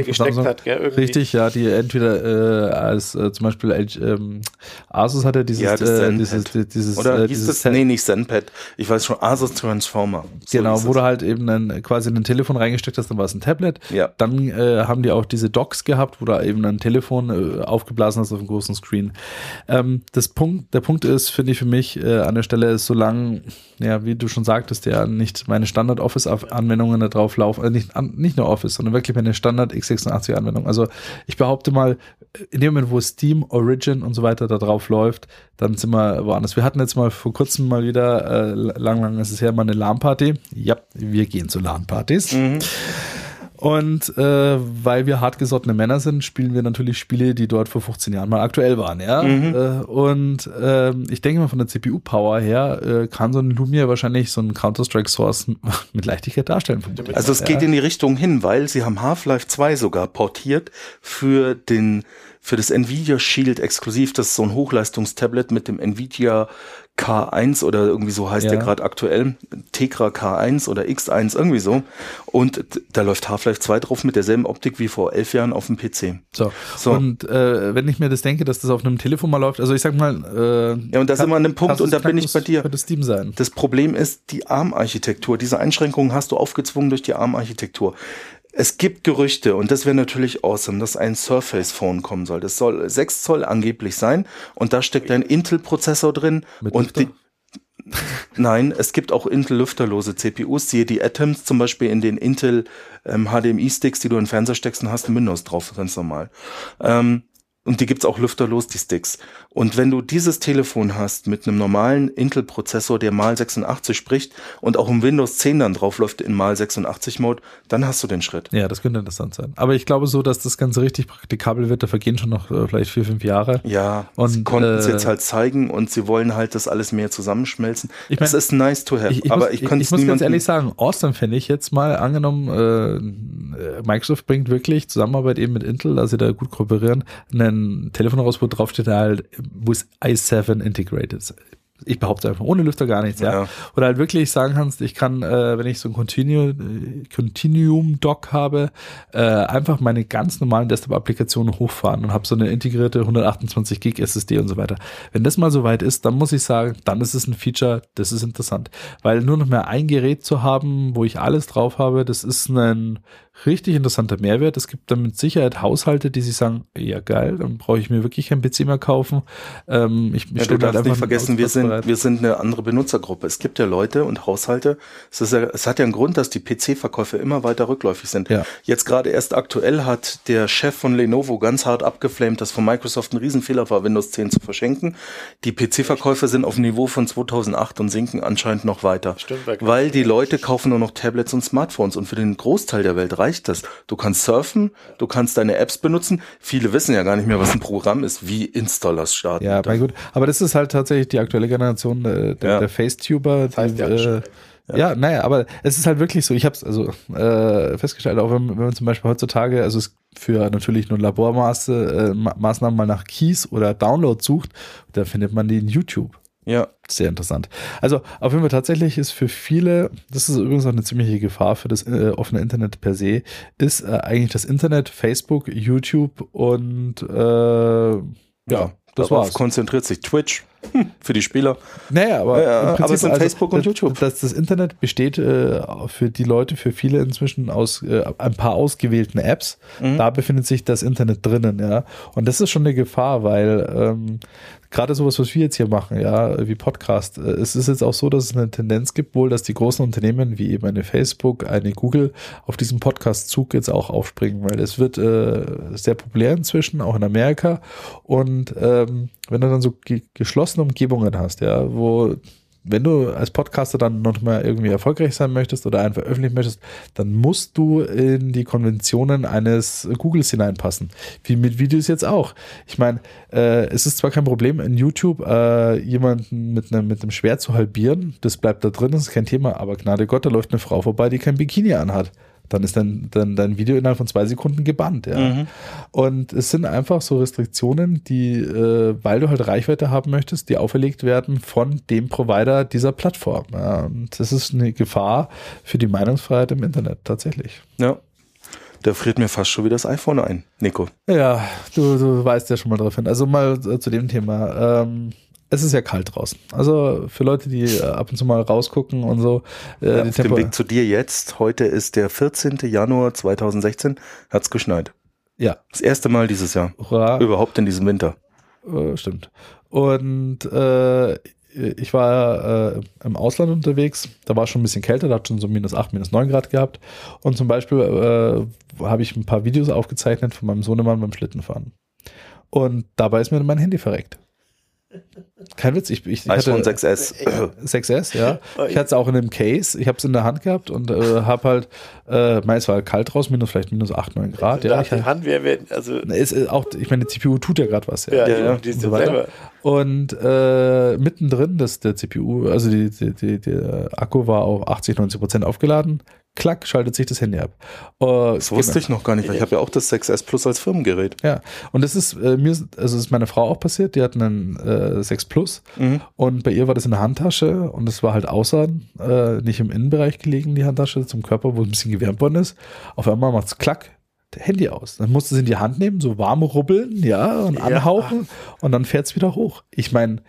Hat, gell. Richtig, ja, die entweder äh, als äh, zum Beispiel ähm, Asus hatte dieses, Ja, äh, dieses, dieses, Oder äh, hieß dieses das? Nee, nicht Zenpad. Ich weiß schon, Asus Transformer. So Genau, wo du halt eben ein, quasi ein Telefon reingesteckt hast, dann war es ein Tablet. Ja. Dann äh, haben die auch diese Docks gehabt, wo du eben ein Telefon äh, aufgeblasen hast auf dem großen Screen. Ähm, das Punkt, der Punkt ist, finde ich für mich äh, an der Stelle ist, solange, ja, wie du schon sagtest, ja, nicht meine Standard-Office-Anwendungen da drauf laufen, äh, nicht, an, nicht nur Office, sondern wirklich meine Standard-x86-Anwendung. Also ich behaupte mal, in dem Moment, wo Steam, Origin und so weiter da drauf läuft, dann sind wir woanders. Wir hatten jetzt mal vor kurzem mal wieder, äh, lang, lang ist es her, mal eine LAN-Party. Ja, wir gehen zu LAN-Partys. Und äh, weil wir hartgesottene Männer sind, spielen wir natürlich Spiele, die dort vor 15 Jahren mal aktuell waren, ja. Äh, und ähm, ich denke mal von der CPU-Power her äh, kann so ein Lumia wahrscheinlich so ein Counter-Strike Source [LAUGHS] mit Leichtigkeit darstellen. Also es ja. geht in die Richtung hin, weil sie haben Half-Life 2 sogar portiert für den für das Nvidia Shield exklusiv. Das ist so ein Hochleistungstablet mit dem Nvidia K1 oder irgendwie so heißt Ja. der gerade aktuell. Tegra K1 oder X1, irgendwie so. Und da läuft Half-Life 2 drauf mit derselben Optik wie vor elf Jahren auf dem PC. So. So. Und äh, wenn ich mir das denke, dass das auf einem Telefon mal läuft, also ich sag mal, äh, Ja, und da sind wir an einem Punkt, und da bin ich bei dir. Könnte Steam sein. Das Problem ist die ARM-Architektur. Diese Einschränkungen hast du aufgezwungen durch die ARM-Architektur. Es gibt Gerüchte, und das wäre natürlich awesome, dass ein Surface Phone kommen soll. Das soll 6 Zoll angeblich sein, und da steckt ein Intel-Prozessor drin. Mit und Lüfter? die, Nein, es gibt auch Intel-lüfterlose CPUs, siehe die Atoms zum Beispiel in den Intel ähm, HDMI-Sticks, die du in den Fernseher steckst, und hast du Windows drauf, ganz normal. Ähm, und die gibt's auch lüfterlos, die Sticks. Und wenn du dieses Telefon hast mit einem normalen Intel-Prozessor, der mal 86 spricht und auch im Windows 10 dann drauf läuft in mal 86 Mode, dann hast du den Schritt. Ja, das könnte interessant sein. Aber ich glaube so, dass das Ganze richtig praktikabel wird. Da vergehen schon noch äh, vielleicht vier, fünf Jahre. Ja, Und, sie konnten es äh, jetzt halt zeigen und sie wollen halt das alles mehr zusammenschmelzen. Ich mein, es ist nice to have, Ich, ich aber muss, ich ich, könnte ich es muss ganz ehrlich sagen, Austin fände ich jetzt mal angenommen, äh, Microsoft bringt wirklich Zusammenarbeit eben mit Intel, dass sie da gut kooperieren, ein Telefon raus, wo drauf steht halt, wo ist i7 integrated. Ich behaupte einfach, ohne Lüfter gar nichts, ja. Ja. Oder halt wirklich sagen kannst, ich kann, äh, wenn ich so ein Continu, äh, Continuum-Dock habe, äh, einfach meine ganz normalen Desktop-Applikationen hochfahren und habe so eine integrierte 128 Gig SSD und so weiter. Wenn das mal so weit ist, dann muss ich sagen, dann ist es ein Feature, das ist interessant. Weil nur noch mehr ein Gerät zu haben, wo ich alles drauf habe, das ist ein richtig interessanter Mehrwert. Es gibt dann mit Sicherheit Haushalte, die sich sagen, ja geil, dann brauche ich mir wirklich kein PC mehr kaufen. Ähm, ich, ich Ja, stell du halt darfst einfach nicht vergessen, wir sind, wir sind eine andere Benutzergruppe. Es gibt ja Leute und Haushalte. Es, ist ja, es hat ja einen Grund, dass die PC-Verkäufe immer weiter rückläufig sind. Ja. Jetzt gerade erst aktuell hat der Chef von Lenovo ganz hart abgeflamed, dass von Microsoft ein Riesenfehler war, Windows 10 zu verschenken. Die PC-Verkäufe sind auf dem Niveau von 2008 und sinken anscheinend noch weiter. Stimmt, weil die Leute kaufen nur noch Tablets und Smartphones und für den Großteil der Welt reicht das. Du kannst surfen, du kannst deine Apps benutzen. Viele wissen ja gar nicht mehr, was ein Programm ist, wie Installers starten. Ja, mein gut. Aber das ist halt tatsächlich die aktuelle Generation äh, der, Ja. der Facetuber. Das heißt die, ja äh, schon. ja. naja, aber es ist halt wirklich so. Ich habe es also äh, festgestellt, auch wenn, wenn man zum Beispiel heutzutage, also es für natürlich nur Labormaße, äh, Maßnahmen mal nach Keys oder Download sucht, da findet man die in YouTube. Ja. Sehr interessant. Also auf jeden Fall tatsächlich ist für viele, das ist übrigens auch eine ziemliche Gefahr für das äh, offene Internet per se, ist äh, eigentlich das Internet, Facebook, YouTube und äh, ja, das Darauf war's. konzentriert sich Twitch hm, [LAUGHS] für die Spieler. Naja, aber, Ja, im aber Prinzip es sind Facebook und das, YouTube. Das, das Internet besteht äh, für die Leute, für viele inzwischen aus äh, ein paar ausgewählten Apps. Mhm. Da befindet sich das Internet drinnen, ja. Und das ist schon eine Gefahr, weil ähm, gerade sowas, was wir jetzt hier machen, ja, wie Podcast, äh, es ist jetzt auch so, dass es eine Tendenz gibt, wohl, dass die großen Unternehmen wie eben eine Facebook, eine Google auf diesen Podcast-Zug jetzt auch aufspringen, weil es wird äh, sehr populär inzwischen, auch in Amerika. Und ähm, wenn du dann so ge geschlossene Umgebungen hast, ja, wo wenn du als Podcaster dann noch mal irgendwie erfolgreich sein möchtest oder einen veröffentlichen möchtest, dann musst du in die Konventionen eines Googles hineinpassen. Wie mit Videos jetzt auch. Ich meine, äh, es ist zwar kein Problem in YouTube äh, jemanden mit einem mit einem Schwert zu halbieren, das bleibt da drin, das ist kein Thema, aber Gnade Gott, da läuft eine Frau vorbei, die kein Bikini anhat dann ist dein, dein, dein Video innerhalb von zwei Sekunden gebannt. Ja. Mhm. Und es sind einfach so Restriktionen, die, äh, weil du halt Reichweite haben möchtest, die auferlegt werden von dem Provider dieser Plattform. Ja. Und das ist eine Gefahr für die Meinungsfreiheit im Internet tatsächlich. Ja. Da friert mir fast schon wieder das iPhone ein, Nico. Ja, du, du weißt ja schon mal drauf hin. Also mal äh, zu dem Thema. Ähm, es ist ja kalt draußen. Also für Leute, die äh, ab und zu mal rausgucken und so. Äh, Ja, auf dem Weg zu dir jetzt. Heute ist der 14. Januar 2016. Hat's geschneit. ja, Das erste Mal dieses Jahr. hurra. Überhaupt in diesem Winter. Äh, stimmt. Und äh, ich war äh, im Ausland unterwegs, da war es schon ein bisschen kälter, da hat schon so minus 8, minus 9 Grad gehabt. Und zum Beispiel äh, habe ich ein paar Videos aufgezeichnet von meinem Sohnemann beim Schlittenfahren. Und dabei ist mir mein Handy verreckt. Kein Witz, ich, ich, ich iPhone hatte 6S. 6S, ja. Ich hatte es auch in einem Case, ich habe es in der Hand gehabt und äh, habe halt, äh, mein, es war halt kalt raus, minus vielleicht minus 8, 9 Grad. Ja, ich, die Handwehr werden, also ist äh, auch, ich meine, die CPU tut ja gerade was. ja, ja, ja, die ist und ja so selber. Und äh, mittendrin, das, der CPU, also die, die, die, der Akku war auf 80, 90 Prozent aufgeladen. Klack, schaltet sich das Handy ab. Äh, Das wusste ich noch gar nicht, weil ich habe ja auch das 6S Plus als Firmengerät. Ja, und das ist äh, mir, ist- also das ist meiner Frau auch passiert. Die hat einen äh, 6 Plus Mhm. und bei ihr war das in der Handtasche und es war halt außer, äh, nicht im Innenbereich gelegen, die Handtasche zum Körper, wo es ein bisschen gewärmt worden ist. Auf einmal macht's klack, der Handy aus. Dann musste sie in die Hand nehmen, so warm rubbeln, ja, und Ja. anhauchen und dann fährt's wieder hoch. Ich meine,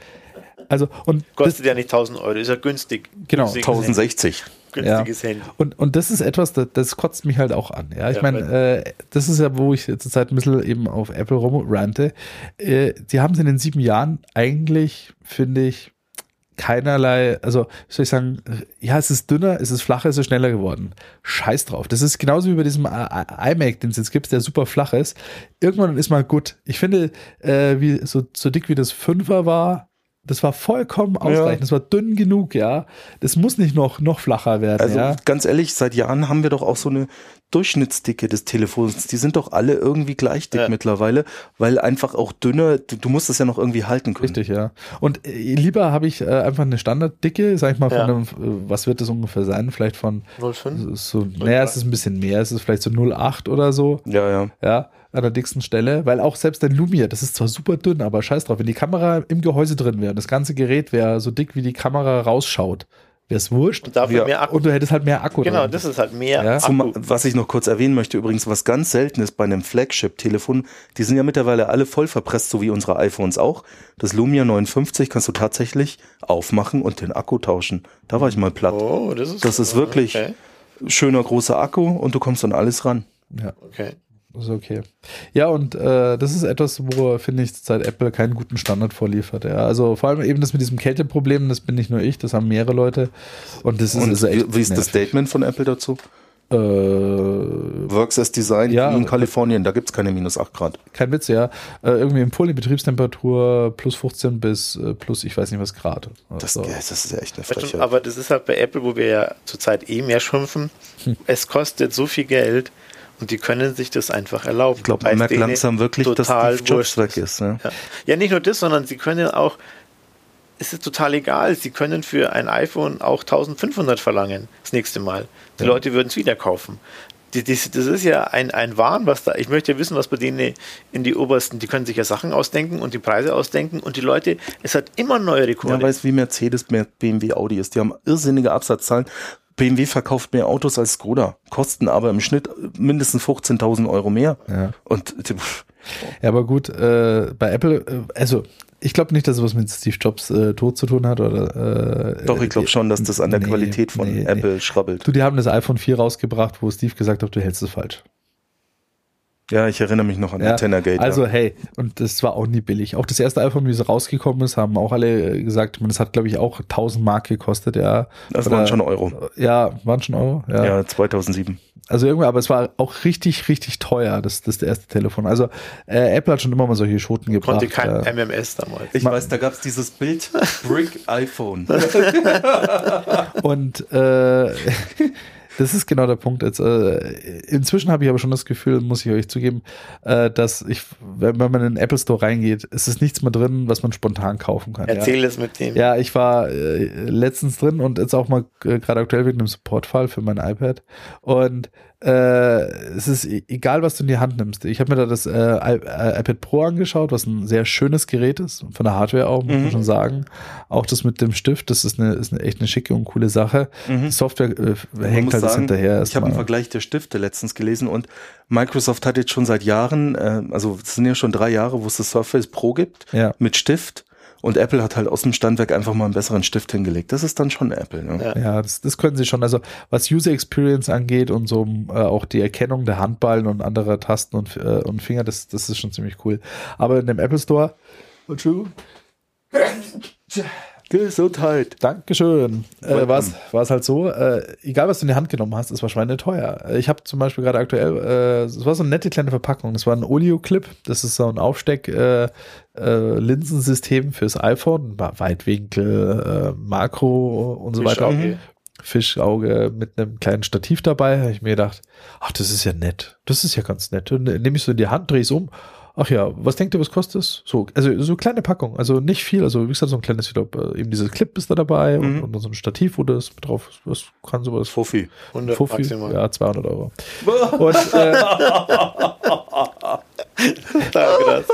also und das, Kostet ja nicht 1000 Euro, ist ja günstig. Genau, Günstiges 1060. Günstiges Handy. Und, und das ist etwas, das, das kotzt mich halt auch an. Ja, ich Ja, meine, äh, das ist ja, wo ich zurzeit ein bisschen eben auf Apple rumrante. Äh, die haben es in den sieben Jahren eigentlich, finde ich, keinerlei, also soll ich sagen, ja, es ist dünner, es ist flacher, es ist schneller geworden. Scheiß drauf. Das ist genauso wie bei diesem I- I- iMac, den es jetzt gibt, der super flach ist. Irgendwann ist mal gut. Ich finde, äh, wie so, so dick wie das Fünfer war, das war vollkommen ausreichend. Das war dünn genug, ja. Das muss nicht noch, noch flacher werden, Also ja. ganz ehrlich, seit Jahren haben wir doch auch so eine Durchschnittsdicke des Telefons. Die sind doch alle irgendwie gleich dick Ja. mittlerweile, weil einfach auch dünner, du, du musst es ja noch irgendwie halten können. Richtig, ja. Und äh, lieber habe ich äh, einfach eine Standarddicke, sag ich mal, von Ja. einem, äh, was wird das ungefähr sein? Vielleicht von 05? so, naja, es ist ein bisschen mehr, es ist vielleicht so 0,8 oder so, Ja, ja. ja, an der dicksten Stelle, weil auch selbst dein Lumia, das ist zwar super dünn, aber scheiß drauf, wenn die Kamera im Gehäuse drin wäre und das ganze Gerät wäre so dick, wie die Kamera rausschaut, wäre es wurscht. Und dafür Ja. mehr Akku. Und du hättest halt mehr Akku Genau, drin. das ist halt mehr Ja. Zum, Akku. was ich noch kurz erwähnen möchte, übrigens, was ganz selten ist bei einem Flagship-Telefon, die sind ja mittlerweile alle voll verpresst, so wie unsere iPhones auch. Das Lumia 59 kannst du tatsächlich aufmachen und den Akku tauschen. Da war ich mal platt. Oh, das ist, Das ist wirklich Okay. schöner großer Akku und du kommst an alles ran. ja. okay. Das ist okay. Ja, und äh, das ist etwas, wo, finde ich, seit Apple keinen guten Standard vorliefert. Ja. Also vor allem eben das mit diesem Kälteproblem, das bin nicht nur ich, das haben mehrere Leute. Und das ist, Und also echt wie, wie ist das. Statement von Apple dazu? Äh, Works as Design Ja. wie in Kalifornien, da gibt's keine minus 8 Grad. kein Witz, ja. Äh, irgendwie empfohlene Betriebstemperatur plus 15 bis äh, plus ich weiß nicht was Grad. Das, Also, ja, das ist ja echt eine Frechheit. aber das ist halt bei Apple, wo wir ja zurzeit eh mehr schimpfen. Hm. Es kostet so viel Geld und die können sich das einfach erlauben. Ich glaube, man merkt langsam wirklich, dass total Steve Jobs weg ist. Ne? Ja. ja, nicht nur das, sondern sie können auch, es ist total egal, sie können für ein iPhone auch 1500 verlangen, das nächste Mal. Die Leute würden es wieder kaufen. Die, die, das ist ja ein, ein Wahn, was da, ich möchte ja wissen, was bei denen in die obersten, die können sich ja Sachen ausdenken und die Preise ausdenken und die Leute, es hat immer neue Ja, Rekorde. weil es wie Mercedes, mehr BMW, Audi ist. Die haben irrsinnige Absatzzahlen. BMW verkauft mehr Autos als Skoda, kosten aber im Schnitt mindestens 15.000 Euro mehr. Ja. Und äh, pff, Ja, aber gut, äh, bei Apple, äh, also ich glaube nicht, dass es was mit Steve Jobs äh, Tod zu tun hat. Oder, äh, doch, ich glaube schon, dass das an der nee, Qualität von nee, nee. Apple schrabbelt. Du, die haben das iPhone 4 rausgebracht, wo Steve gesagt hat, du hältst es falsch. Ja, ich erinnere mich noch an Ja, Antenna-Gate. also ja. hey, und das war auch nie billig. Auch das erste iPhone, wie es rausgekommen ist, haben auch alle äh, gesagt, man, das hat glaube ich auch 1000 Mark gekostet, ja. das Oder- waren schon Euro. Ja, waren schon Euro, ja. Ja, 2007. Also irgendwie, aber es war auch richtig, richtig teuer, das, das erste Telefon. Also äh, Apple hat schon immer mal solche Schoten gebracht. Konnte kein äh, MMS damals. Ich weiß, da gab es dieses Bild [LAUGHS] Brick iPhone. [LAUGHS] Und äh, [LAUGHS] das ist genau der Punkt jetzt. Äh, inzwischen habe ich aber schon das Gefühl, muss ich euch zugeben, äh, dass ich, wenn, man in den Apple Store reingeht, es ist nichts mehr drin, was man spontan kaufen kann. Erzähl ja. es mit dem. Ja, ich war äh, letztens drin und jetzt auch mal äh, gerade aktuell wegen dem Supportfall für mein iPad. Und äh, es ist e- egal, was du in die Hand nimmst. Ich habe mir da das äh, äh, iPad Pro angeschaut, was ein sehr schönes Gerät ist, von der Hardware auch, muss man Mhm. schon sagen. Auch das mit dem Stift, das ist eine, ist eine echt eine schicke und coole Sache. Die Software äh, Man hängt halt das sagen, hinterher. Ich habe einen. Vergleich der Stifte letztens gelesen und Microsoft hat jetzt schon seit Jahren, äh, also es sind ja schon drei Jahre, wo es das Surface Pro gibt Ja. mit Stift und Apple hat halt aus dem Standwerk einfach mal einen besseren Stift hingelegt. Das ist dann schon Apple. Ne? Ja. Ja, das, das können sie schon. Also was User Experience angeht und so äh, auch die Erkennung der Handballen und anderer Tasten und, äh, und Finger, das, das ist schon ziemlich cool. Aber in dem Apple Store, Entschuldigung, [LAUGHS] Gesundheit. Dankeschön. Äh, war es halt so, äh, egal was du in die Hand genommen hast, es war schweineteuer. Äh, Ich habe zum Beispiel gerade aktuell, äh, es war so eine nette kleine Verpackung, das war ein Oleo-Clip, das ist so ein Aufsteck, äh, äh, fürs iPhone, Weitwinkel, äh, Makro und so weiter. Fischauge. Fischauge mit einem kleinen Stativ dabei, habe ich mir gedacht, ach, das ist ja nett. Das ist ja ganz nett. Und äh, nehme ich so in die Hand, drehe es um. Ach ja, was denkt ihr, was kostet es? So, also so kleine Packung, also nicht viel, also wie gesagt, so ein kleines, ich glaube, eben dieses Clip ist da dabei und, Mhm. und so ein Stativ, wo das drauf ist. Was kann sowas? Fuffi. 100 Fuffi? maximal. Ja, 200 Euro. [LAUGHS] Und, äh, Danke, das.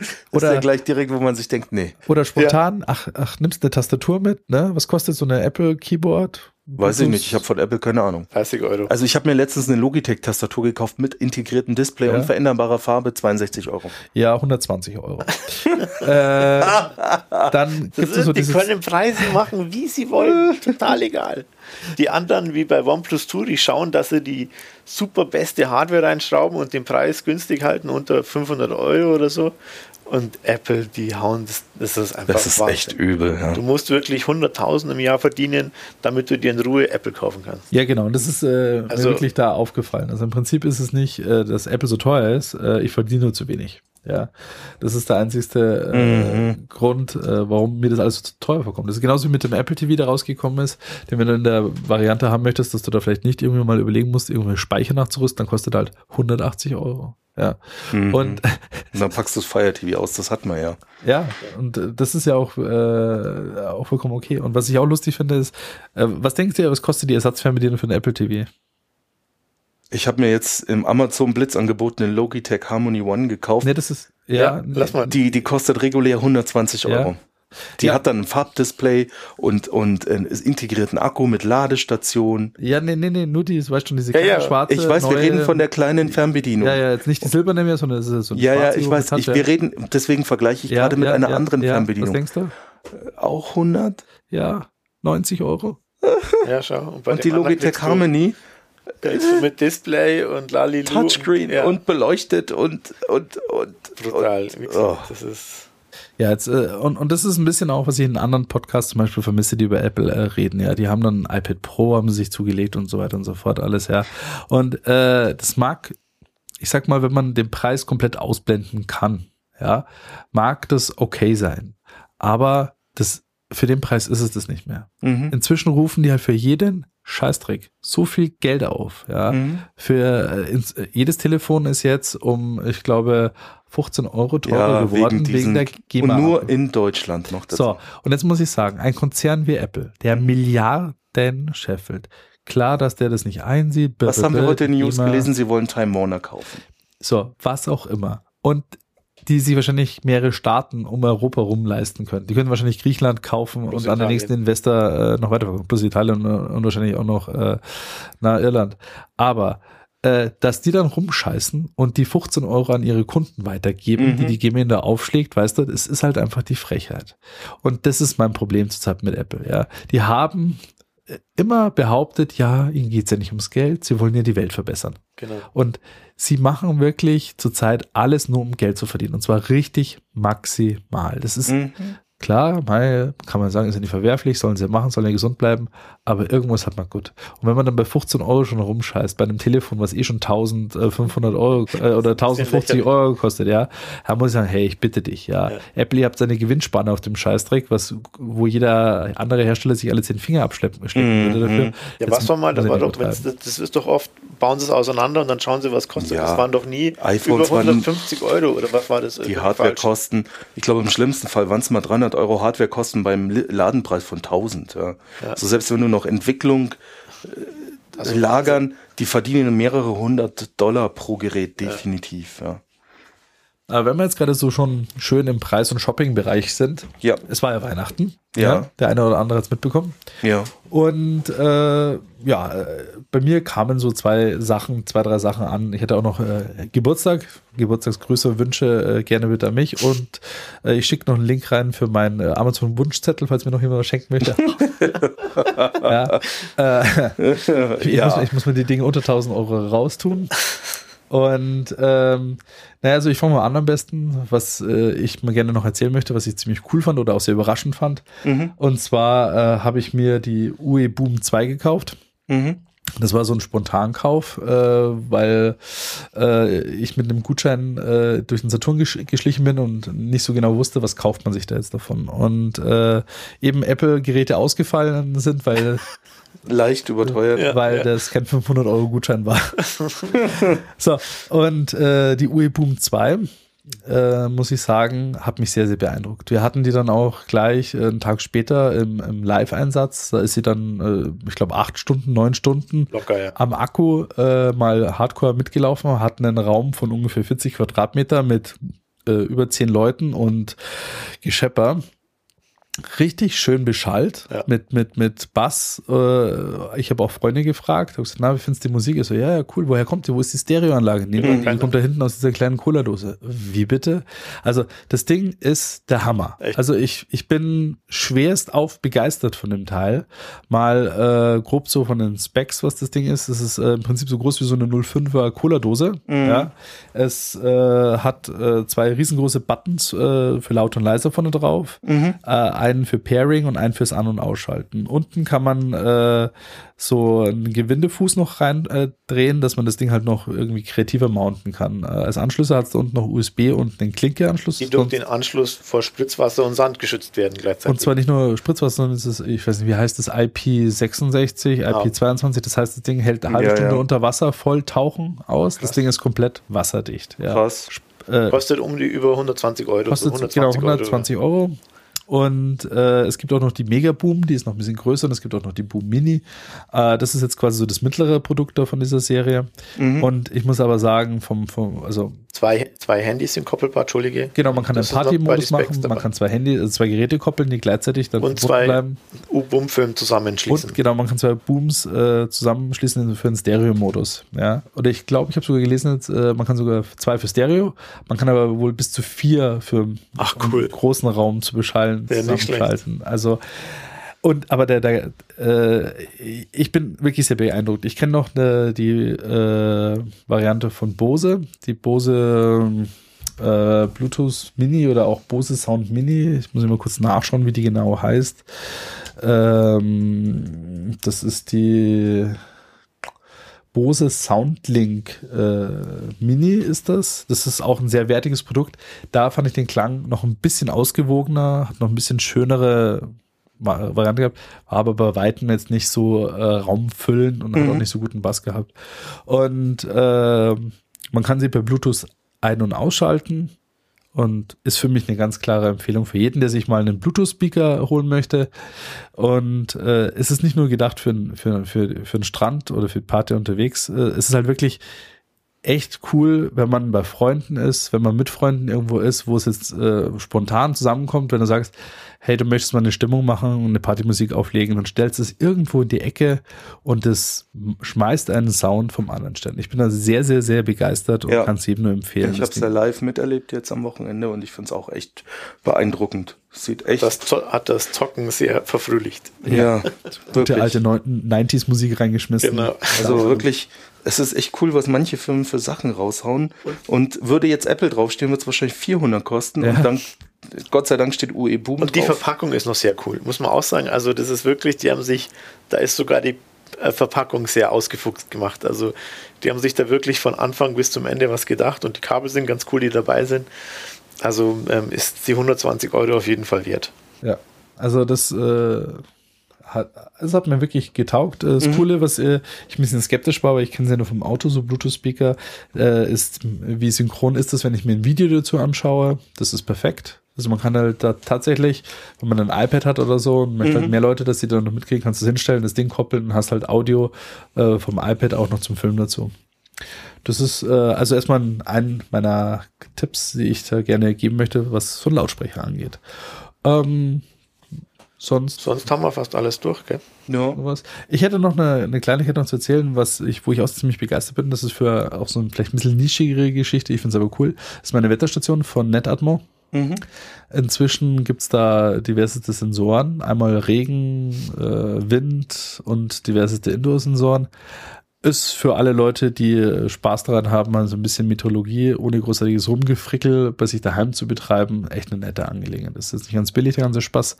Ist Oder- ja gleich direkt, wo man sich denkt, nee, oder spontan, ach, ach, nimmst eine Tastatur mit, ne? Was kostet so eine Apple Keyboard? Weiß ich nicht. Ich habe von Apple keine Ahnung. 30 Euro. Also ich habe mir letztens eine Logitech-Tastatur gekauft mit integriertem Display Ja. und veränderbarer Farbe, 62 Euro. Ja, 120 Euro. [LAUGHS] äh, dann gibt es so die können Preise machen, wie sie wollen. [LAUGHS] Total egal. Die anderen, wie bei OnePlus Tour, die schauen, dass sie die super beste Hardware reinschrauben und den Preis günstig halten, unter 500 Euro oder so. Und Apple, die hauen, das, das ist einfach Das ist Wahnsinn. echt übel. Ja. Du musst wirklich 100.000 im Jahr verdienen, damit du dir in Ruhe Apple kaufen kannst. Ja, genau. Und das ist äh, Also- mir wirklich da aufgefallen. Also im Prinzip ist es nicht, äh, dass Apple so teuer ist. Äh, ich verdiene nur zu wenig. Ja, das ist der einzigste äh, Mhm. Grund, äh, warum mir das alles so teuer vorkommt. Das ist genauso wie mit dem Apple TV, der rausgekommen ist, den wenn du in der Variante haben möchtest, dass du da vielleicht nicht irgendwie mal überlegen musst, irgendwie Speicher nachzurüsten, dann kostet halt 180 Euro. Ja. Mhm. Und Und dann packst du das Fire TV aus, das hat man ja. ja, und äh, das ist ja auch, äh, auch vollkommen okay. Und was ich auch lustig finde, ist, äh, was denkst du, was kostet die Ersatzfernbedienung für ein Apple TV? Ich habe mir jetzt im Amazon Blitzangebot eine Logitech Harmony One gekauft. Ne, das ist, ja, Ja, lass mal. Die, die kostet regulär 120 Ja. Euro. Die Ja. hat dann ein Farbdisplay und, und einen integrierten Akku mit Ladestation. Ja, nee, nee, nee, nur die, du weißt schon, diese Ja, kleine ja, schwarze. Ich weiß, wir neue- reden von der kleinen Fernbedienung. Ja, ja, jetzt nicht die silberne mehr, sondern es ist so eine Ja, ja, schwarze, ich wo weiß, ich, wir reden, deswegen vergleiche ich Ja, gerade mit ja, einer ja, anderen ja, Fernbedienung. Was denkst du? Auch 100? Ja, 90 Euro. Ja, schau. bei Und die Logitech kriegst du- Der ist so mit Display und Lalilu. Touchscreen ja, und beleuchtet und, und, und. brutal. Und, gesagt, oh. Das ist Ja, jetzt, äh, und, und das ist ein bisschen auch, was ich in anderen Podcasts zum Beispiel vermisse, die über Apple äh, reden. Ja, die haben dann ein iPad Pro, haben sie sich zugelegt und so weiter und so fort, alles, ja. Und äh, das mag, ich sag mal, wenn man den Preis komplett ausblenden kann, ja, mag das okay sein. Aber das, für den Preis ist es das nicht mehr. Mhm. Inzwischen rufen die halt für jeden Scheißdreck so viel Geld auf, ja. Mhm. Für äh, ins, äh, jedes Telefon ist jetzt um, ich glaube, 15 Euro teurer Ja, geworden wegen, diesen, der GEMA. Und nur in Deutschland noch dazu. so, und jetzt muss ich sagen, ein Konzern wie Apple, der Milliarden scheffelt, klar, dass der das nicht einsieht. Was haben wir heute in den News gelesen? Sie wollen Time Warner kaufen. So, was auch immer. Und die sich wahrscheinlich mehrere Staaten um Europa rum leisten können. Die können wahrscheinlich Griechenland kaufen Plus und an den Italien. nächsten Investor äh, noch weiter plus Italien und, und wahrscheinlich auch noch äh, nach Irland. Aber äh, dass die dann rumscheißen und die 15 Euro an ihre Kunden weitergeben, Mhm. die die Gemeinde aufschlägt, weißt du, es ist halt einfach die Frechheit. Und das ist mein Problem zurzeit mit Apple, ja. Die haben äh, immer behauptet, ja, ihnen geht's ja nicht ums Geld, sie wollen ja die Welt verbessern. genau. Und sie machen wirklich zurzeit alles nur, um Geld zu verdienen. Und zwar richtig maximal. Das ist Mhm. Klar, mal kann man sagen, ist ja nicht verwerflich, sollen sie machen, sollen ja gesund bleiben, aber irgendwas hat man gut. Und wenn man dann bei 15 Euro schon rumscheißt, bei einem Telefon, was eh schon 1500 Euro [LAUGHS] äh, oder 1050 Euro kostet, ja, da muss ich sagen, hey, ich bitte dich, ja. ja. Apple, ihr habt seine Gewinnspanne auf dem Scheißdreck, was, wo jeder andere Hersteller sich alle zehn Finger abschleppen mm, würde dafür. Ja, Jetzt was war mal, das war doch, das, das ist doch oft, bauen sie es auseinander und dann schauen sie, was kostet. Ja. Das waren doch nie iPhones über 150 Euro oder was war das? Die Hardwarekosten, ich glaube im schlimmsten Fall waren es mal 300 Euro Hardwarekosten beim Ladenpreis von 1000. Ja. Ja. Also selbst wenn du noch Entwicklung äh, also lagern, die verdienen mehrere hundert Dollar pro Gerät definitiv. Ja. Aber wenn wir jetzt gerade so schon schön im Preis- und Shopping-Bereich sind, ja. es war ja Weihnachten. Ja. ja. Der eine oder andere hat es mitbekommen. Ja. Und äh, ja, äh, bei mir kamen so zwei Sachen, zwei, drei Sachen an. Ich hatte auch noch äh, Geburtstag, Geburtstagsgrüße, Wünsche äh, gerne mit an mich. Und äh, ich schicke noch einen Link rein für meinen äh, Amazon-Wunschzettel, falls mir noch jemand was schenken möchte. [LAUGHS] ja. Äh, [LAUGHS] ich. Muss, ich muss mir die Dinge unter 1000 Euro raustun. Und ähm, naja, also ich fange mal an am besten, was äh, ich mal gerne noch erzählen möchte, was ich ziemlich cool fand oder auch sehr überraschend fand. Mhm. Und zwar äh, habe ich mir die UE Boom 2 gekauft. Mhm. Das war so ein Spontankauf, äh, weil äh, ich mit einem Gutschein äh, durch den Saturn gesch geschlichen bin und nicht so genau wusste, was kauft man sich da jetzt davon. Und äh, eben Apple-Geräte ausgefallen sind, weil [LAUGHS] leicht überteuert, ja, weil ja. das kein 500 Euro Gutschein war. [LAUGHS] so und äh, die UE Boom 2 äh, muss ich sagen, hat mich sehr, sehr beeindruckt. Wir hatten die dann auch gleich äh, einen Tag später im, im Live-Einsatz. Da ist sie dann, äh, ich glaube, acht Stunden, neun Stunden Locker, ja. am Akku äh, mal hardcore mitgelaufen, hatten einen Raum von ungefähr 40 Quadratmeter mit äh, über zehn Leuten und Geschepper richtig schön beschallt ja. mit, mit, mit Bass. Äh, ich habe auch Freunde gefragt, habe gesagt, na, wie findest du die Musik? Ich so, ja, ja, cool, woher kommt die? Wo ist die Stereoanlage? Nee, mhm, die kommt da hinten aus dieser kleinen Cola-Dose. Wie bitte? Also, das Ding ist der Hammer. Echt? Also, ich, ich bin schwerst auf begeistert von dem Teil. Mal äh, grob so von den Specs, was das Ding ist. Es ist äh, im Prinzip so groß wie so eine 05er Cola-Dose. Mhm. Ja. Es äh, hat äh, zwei riesengroße Buttons äh, für laut und leiser vorne drauf. Mhm. Einen für Pairing und einen fürs An- und Ausschalten. Unten kann man äh, so einen Gewindefuß noch rein äh, drehen, dass man das Ding halt noch irgendwie kreativer mounten kann. Äh, als Anschlüsse hat es unten noch USB und einen Klinke-Anschluss. Die durch den Anschluss vor Spritzwasser und Sand geschützt werden gleichzeitig. Und zwar nicht nur Spritzwasser, sondern es ist, ich weiß nicht, wie heißt das, IP66, IP22, das heißt, das Ding hält eine halbe ja, Stunde ja. unter Wasser voll tauchen aus. Krass. Das Ding ist komplett wasserdicht. Ja. Krass. Äh, kostet um die über 120 Euro. Kostet so 120 genau 120 Euro. Euro. Und äh, es gibt auch noch die Mega Boom, die ist noch ein bisschen größer und es gibt auch noch die Boom Mini. Äh, das ist jetzt quasi so das mittlere Produkt da von dieser Serie. Mhm. Und ich muss aber sagen, vom, vom also zwei, zwei Handys sind koppelbar, Entschuldige. Genau, man kann einen Party-Modus machen, man kann zwei Handy, also zwei Geräte koppeln, die gleichzeitig dann und zwei bleiben. U-Boom-Film zusammenschließen. Und genau, man kann zwei Booms äh, zusammenschließen für einen Stereo-Modus. Ja. Oder ich glaube, ich habe sogar gelesen, äh, man kann sogar zwei für Stereo, man kann aber wohl bis zu vier für Ach, cool. einen großen Raum zu beschallen zusammenschalten. Also und aber der, der äh, ich bin wirklich sehr beeindruckt. Ich kenne noch eine, die äh, Variante von Bose, die Bose äh, Bluetooth Mini oder auch Bose Sound Mini. Ich muss mal kurz nachschauen, wie die genau heißt. Ähm, das ist die Bose Soundlink äh, Mini ist das. Das ist auch ein sehr wertiges Produkt. Da fand ich den Klang noch ein bisschen ausgewogener, hat noch ein bisschen schönere Variante gehabt, war aber bei Weitem jetzt nicht so äh, raumfüllend und mhm. hat auch nicht so guten Bass gehabt. Und äh, man kann sie per Bluetooth ein- und ausschalten und ist für mich eine ganz klare Empfehlung für jeden, der sich mal einen Bluetooth-Speaker holen möchte. Und äh, es ist nicht nur gedacht für, für, für, für einen Strand oder für Party unterwegs, äh, es ist halt wirklich echt cool, wenn man bei Freunden ist, wenn man mit Freunden irgendwo ist, wo es jetzt äh, spontan zusammenkommt, wenn du sagst, hey, du möchtest mal eine Stimmung machen und eine Partymusik auflegen, dann stellst es irgendwo in die Ecke und das schmeißt einen Sound vom anderen Stellen. Ich bin da sehr, sehr, sehr begeistert und ja. kann es jedem nur empfehlen. Ich habe es ja live miterlebt jetzt am Wochenende und ich finde es auch echt beeindruckend. Sieht echt. Das hat das Zocken sehr verfrühlicht. Ja, gute alte 90s Musik reingeschmissen. Genau. Also wirklich, es ist echt cool, was manche Firmen für Sachen raushauen. Und würde jetzt Apple draufstehen, wird es wahrscheinlich 400 kosten. Ja. Und dann Gott sei Dank steht UE Boom Und die drauf. Verpackung ist noch sehr cool, muss man auch sagen. Also das ist wirklich, die haben sich, da ist sogar die äh, Verpackung sehr ausgefuchst gemacht. Also die haben sich da wirklich von Anfang bis zum Ende was gedacht und die Kabel sind ganz cool, die dabei sind. Also ähm, ist die 120 Euro auf jeden Fall wert. Ja, also das äh, hat, es hat mir wirklich getaugt. Äh, Das Coole, was äh, ich ein bisschen skeptisch war, aber ich kenne es ja nur vom Auto, so Bluetooth-Speaker, äh, ist, wie synchron ist das, wenn ich mir ein Video dazu anschaue. Das ist perfekt. Also man kann halt da tatsächlich, wenn man ein iPad hat oder so und möchte halt mehr Leute, dass die da noch mitkriegen, kannst du es hinstellen, das Ding koppeln und hast halt Audio äh, vom iPad auch noch zum Film dazu. Das ist äh, also erstmal ein meiner Tipps, die ich da gerne geben möchte, was so einen Lautsprecher angeht. Ähm, sonst Sonst haben wir fast alles durch, gell? Ja. was. Ich hätte noch eine, eine Kleinigkeit noch zu erzählen, was ich, wo ich auch ziemlich begeistert bin. Das ist für auch so ein vielleicht ein bisschen nischigere Geschichte. Ich finde es aber cool. Das ist meine Wetterstation von Netatmo. Mhm. Inzwischen gibt's da diverseste Sensoren. Einmal Regen, äh, Wind und diverseste Indoor-Sensoren. Ist für alle Leute, die äh, Spaß daran haben, mal so ein bisschen Mythologie ohne großartiges Rumgefrickel bei sich daheim zu betreiben, echt eine nette Angelegenheit. Das ist nicht ganz billig, der ganze Spaß,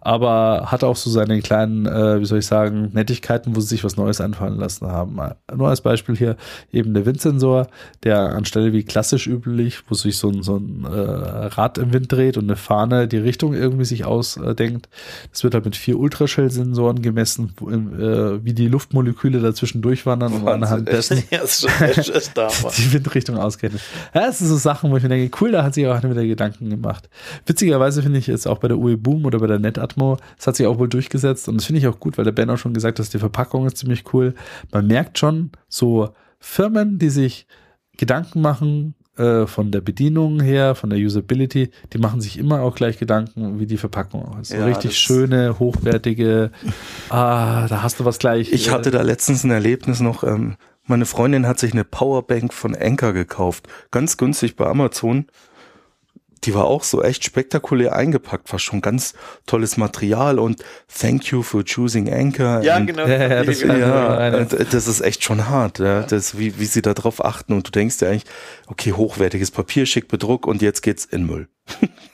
aber hat auch so seine kleinen, äh, wie soll ich sagen, Nettigkeiten, wo sie sich was Neues einfallen lassen haben. Nur als Beispiel hier eben der Windsensor, der anstelle wie klassisch üblich, wo sich so ein, so ein äh, Rad im Wind dreht und eine Fahne die Richtung irgendwie sich ausdenkt. Das wird halt mit vier Ultraschallsensoren gemessen, wo, äh, wie die Luftmoleküle dazwischen durchwandern und Wahnsinn, anhand echt. dessen [LAUGHS] Ja, ist schon ist, ist da. [LAUGHS] Mann. die Windrichtung auskennen. Ja, das sind so Sachen, wo ich mir denke, cool, da hat sich auch einer wieder Gedanken gemacht. Witzigerweise finde ich jetzt auch bei der UE Boom oder bei der Netatmo, das hat sich auch wohl durchgesetzt und das finde ich auch gut, weil der Ben auch schon gesagt hat, die Verpackung ist ziemlich cool. Man merkt schon, so Firmen, die sich Gedanken machen, äh, von der Bedienung her, von der Usability, die machen sich immer auch gleich Gedanken, wie die Verpackung auch ist. So Ja, richtig schöne, hochwertige, [LAUGHS] ah, da hast du was gleich. Ich hatte da letztens ein Erlebnis noch. Ähm, meine Freundin hat sich eine Powerbank von Anker gekauft. Ganz günstig bei Amazon. Die war auch so echt spektakulär eingepackt, war schon ganz tolles Material und thank you for choosing Anchor. Ja, genau. Ja, ja, das- ja, und das ist echt schon hart, ja. Das, wie, wie sie da drauf achten und du denkst dir eigentlich, okay, hochwertiges Papier, schick Bedruck und jetzt geht's in Müll.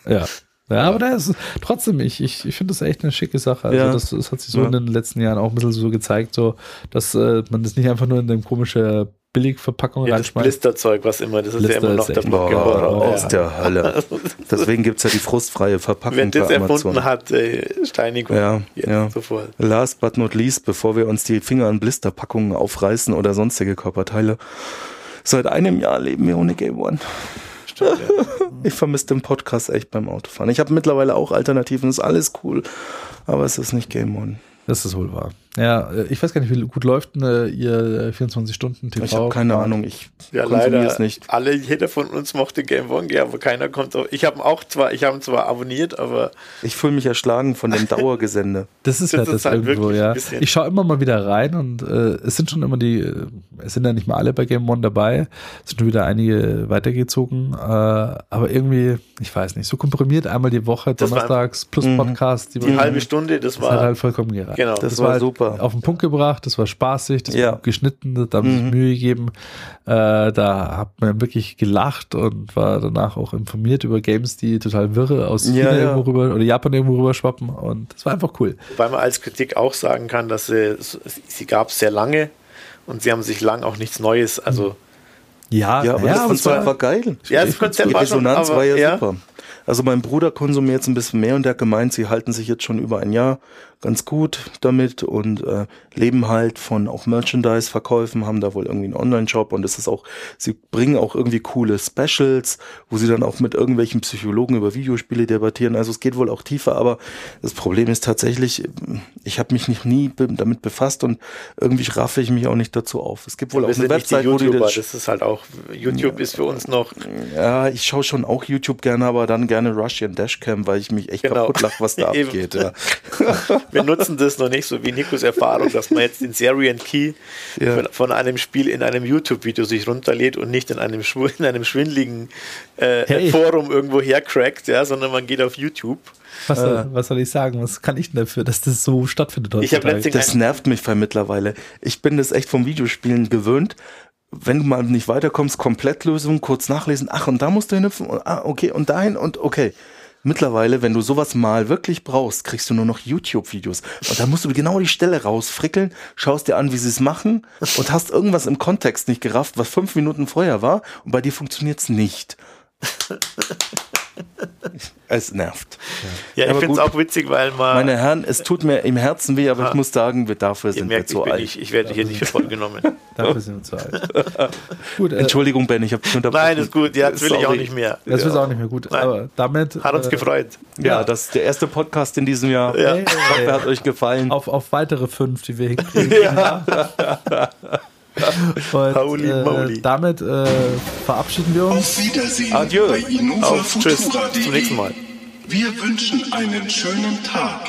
Ja. Ja, [LAUGHS] aber da ist trotzdem, ich, ich, ich finde das echt eine schicke Sache. Also Ja. das, das hat sich so Ja. in den letzten Jahren auch ein bisschen so gezeigt, so, dass äh, man das nicht einfach nur in eine komische Billigverpackung Ja, das. Blisterzeug, was immer, das ist Blister ja immer noch der Boah, Horror. aus Ja. der Hölle. [LAUGHS] Deswegen gibt's ja die frustfreie Verpackung Wenn das bei erfunden hat, äh, Steinigung. Ja, Jetzt ja. sofort. Last but not least, bevor wir uns die Finger an Blisterpackungen aufreißen oder sonstige Körperteile. Seit einem Jahr leben wir ohne Game One. Stimmt, ja. [LAUGHS] Ich vermisse den Podcast echt beim Autofahren. Ich habe mittlerweile auch Alternativen, ist alles cool, aber es ist nicht Game One. Das ist wohl wahr. Ja, äh, ich weiß gar nicht, wie gut läuft denn, äh, ihr 24-Stunden-TV? Ich habe keine Ahnung, ich Ja, konsumiere leider. es nicht. Alle, jeder von uns mochte Game One, ja, aber keiner kommt auf. Ich habe auch zwar, ich habe ihn zwar abonniert, aber Ich fühle mich erschlagen von dem [LAUGHS] Dauergesende. Das ist Das ja das halt irgendwo, wirklich ja. Ich schaue immer mal wieder rein und äh, es sind schon immer die, äh, es sind ja nicht mal alle bei Game One dabei, es sind schon wieder einige weitergezogen, äh, aber irgendwie, ich weiß nicht, so komprimiert einmal die Woche, Das war donnerstags plus Mhm. Podcast, die halbe Stunde, das das hat war. halt vollkommen gereicht. Genau. Das war halt super. Auf den Punkt gebracht, das war spaßig, das Ja. war gut geschnitten, da haben Mhm. sich Mühe gegeben. Äh, da hat man wirklich gelacht und war danach auch informiert über Games, die total wirre aus Ja, China ja. irgendwo rüber oder Japan irgendwo rüber schwappen und das war einfach cool. Weil man als Kritik auch sagen kann, dass sie, sie gab es sehr lange und sie haben sich lang auch nichts Neues, also Ja, Ja, aber das aber es Konzept war geil. ja, das Konzept Die war schon, Resonanz aber, war ja, ja, super. Also mein Bruder konsumiert jetzt ein bisschen mehr und der hat gemeint, sie halten sich jetzt schon über ein Jahr ganz gut damit und äh, leben halt von auch Merchandise-Verkäufen, haben da wohl irgendwie einen Online-Shop und es ist auch, sie bringen auch irgendwie coole Specials, wo sie dann auch mit irgendwelchen Psychologen über Videospiele debattieren. Also es geht wohl auch tiefer, aber das Problem ist tatsächlich, ich habe mich nicht nie damit befasst und irgendwie raffe ich mich auch nicht dazu auf. Es gibt wohl auch eine Website, wo die das das ist halt auch, YouTube ist für uns noch, ja, ich schaue schon auch YouTube gerne, aber dann gerne Russian Dashcam, weil ich mich echt Genau. kaputt lache, was da [LAUGHS] abgeht. Ja. [LAUGHS] wir nutzen das noch nicht, so wie Nikos Erfahrung, dass man jetzt den Serial Key Ja. von, von einem Spiel in einem YouTube-Video sich runterlädt und nicht in einem, in einem schwindeligen äh, Hey. Forum irgendwo hercrackt, ja, sondern man geht auf YouTube. Was, soll, was soll ich sagen? Was kann ich denn dafür, dass das so stattfindet Ich Das nervt mich mittlerweile. Ich bin das echt vom Videospielen gewöhnt. Wenn du mal nicht weiterkommst, Komplettlösung, kurz nachlesen, ach, und da musst du hinhüpfen, ah, okay, und dahin und okay. mittlerweile, wenn du sowas mal wirklich brauchst, kriegst du nur noch YouTube-Videos. Und da musst du genau die Stelle rausfrickeln, schaust dir an, wie sie es machen und hast irgendwas im Kontext nicht gerafft, was fünf Minuten vorher war und bei dir funktioniert's nicht. [LAUGHS] es nervt. Ja, ich Aber finde es auch witzig, weil man. Meine Herren, es tut mir im Herzen weh, aber Ah. ich muss sagen, wir dafür sind wir merkt, ich, zu bin alt. nicht, ich werde hier nicht für voll genommen. [LAUGHS] Dafür sind wir zu alt. Gut, äh, Entschuldigung, Ben, ich habe dich unterbrochen. Nein, ist gut. Ja, das will ich auch Sorry. nicht mehr. das ist ja. auch nicht mehr gut. Nein. Aber damit Hat uns äh, gefreut. Ja, das ist der erste Podcast in diesem Jahr. Ja. Ich hoffe, er hat euch gefallen. auf, auf weitere fünf, die wir hinkriegen. [LAUGHS] [LAUGHS] Und, Holy äh, moly. damit äh, verabschieden wir uns. Auf Wiedersehen Adieu. bei Innova Auf, tschüss. Futura.de. Zum nächsten Mal. Wir wünschen einen schönen Tag.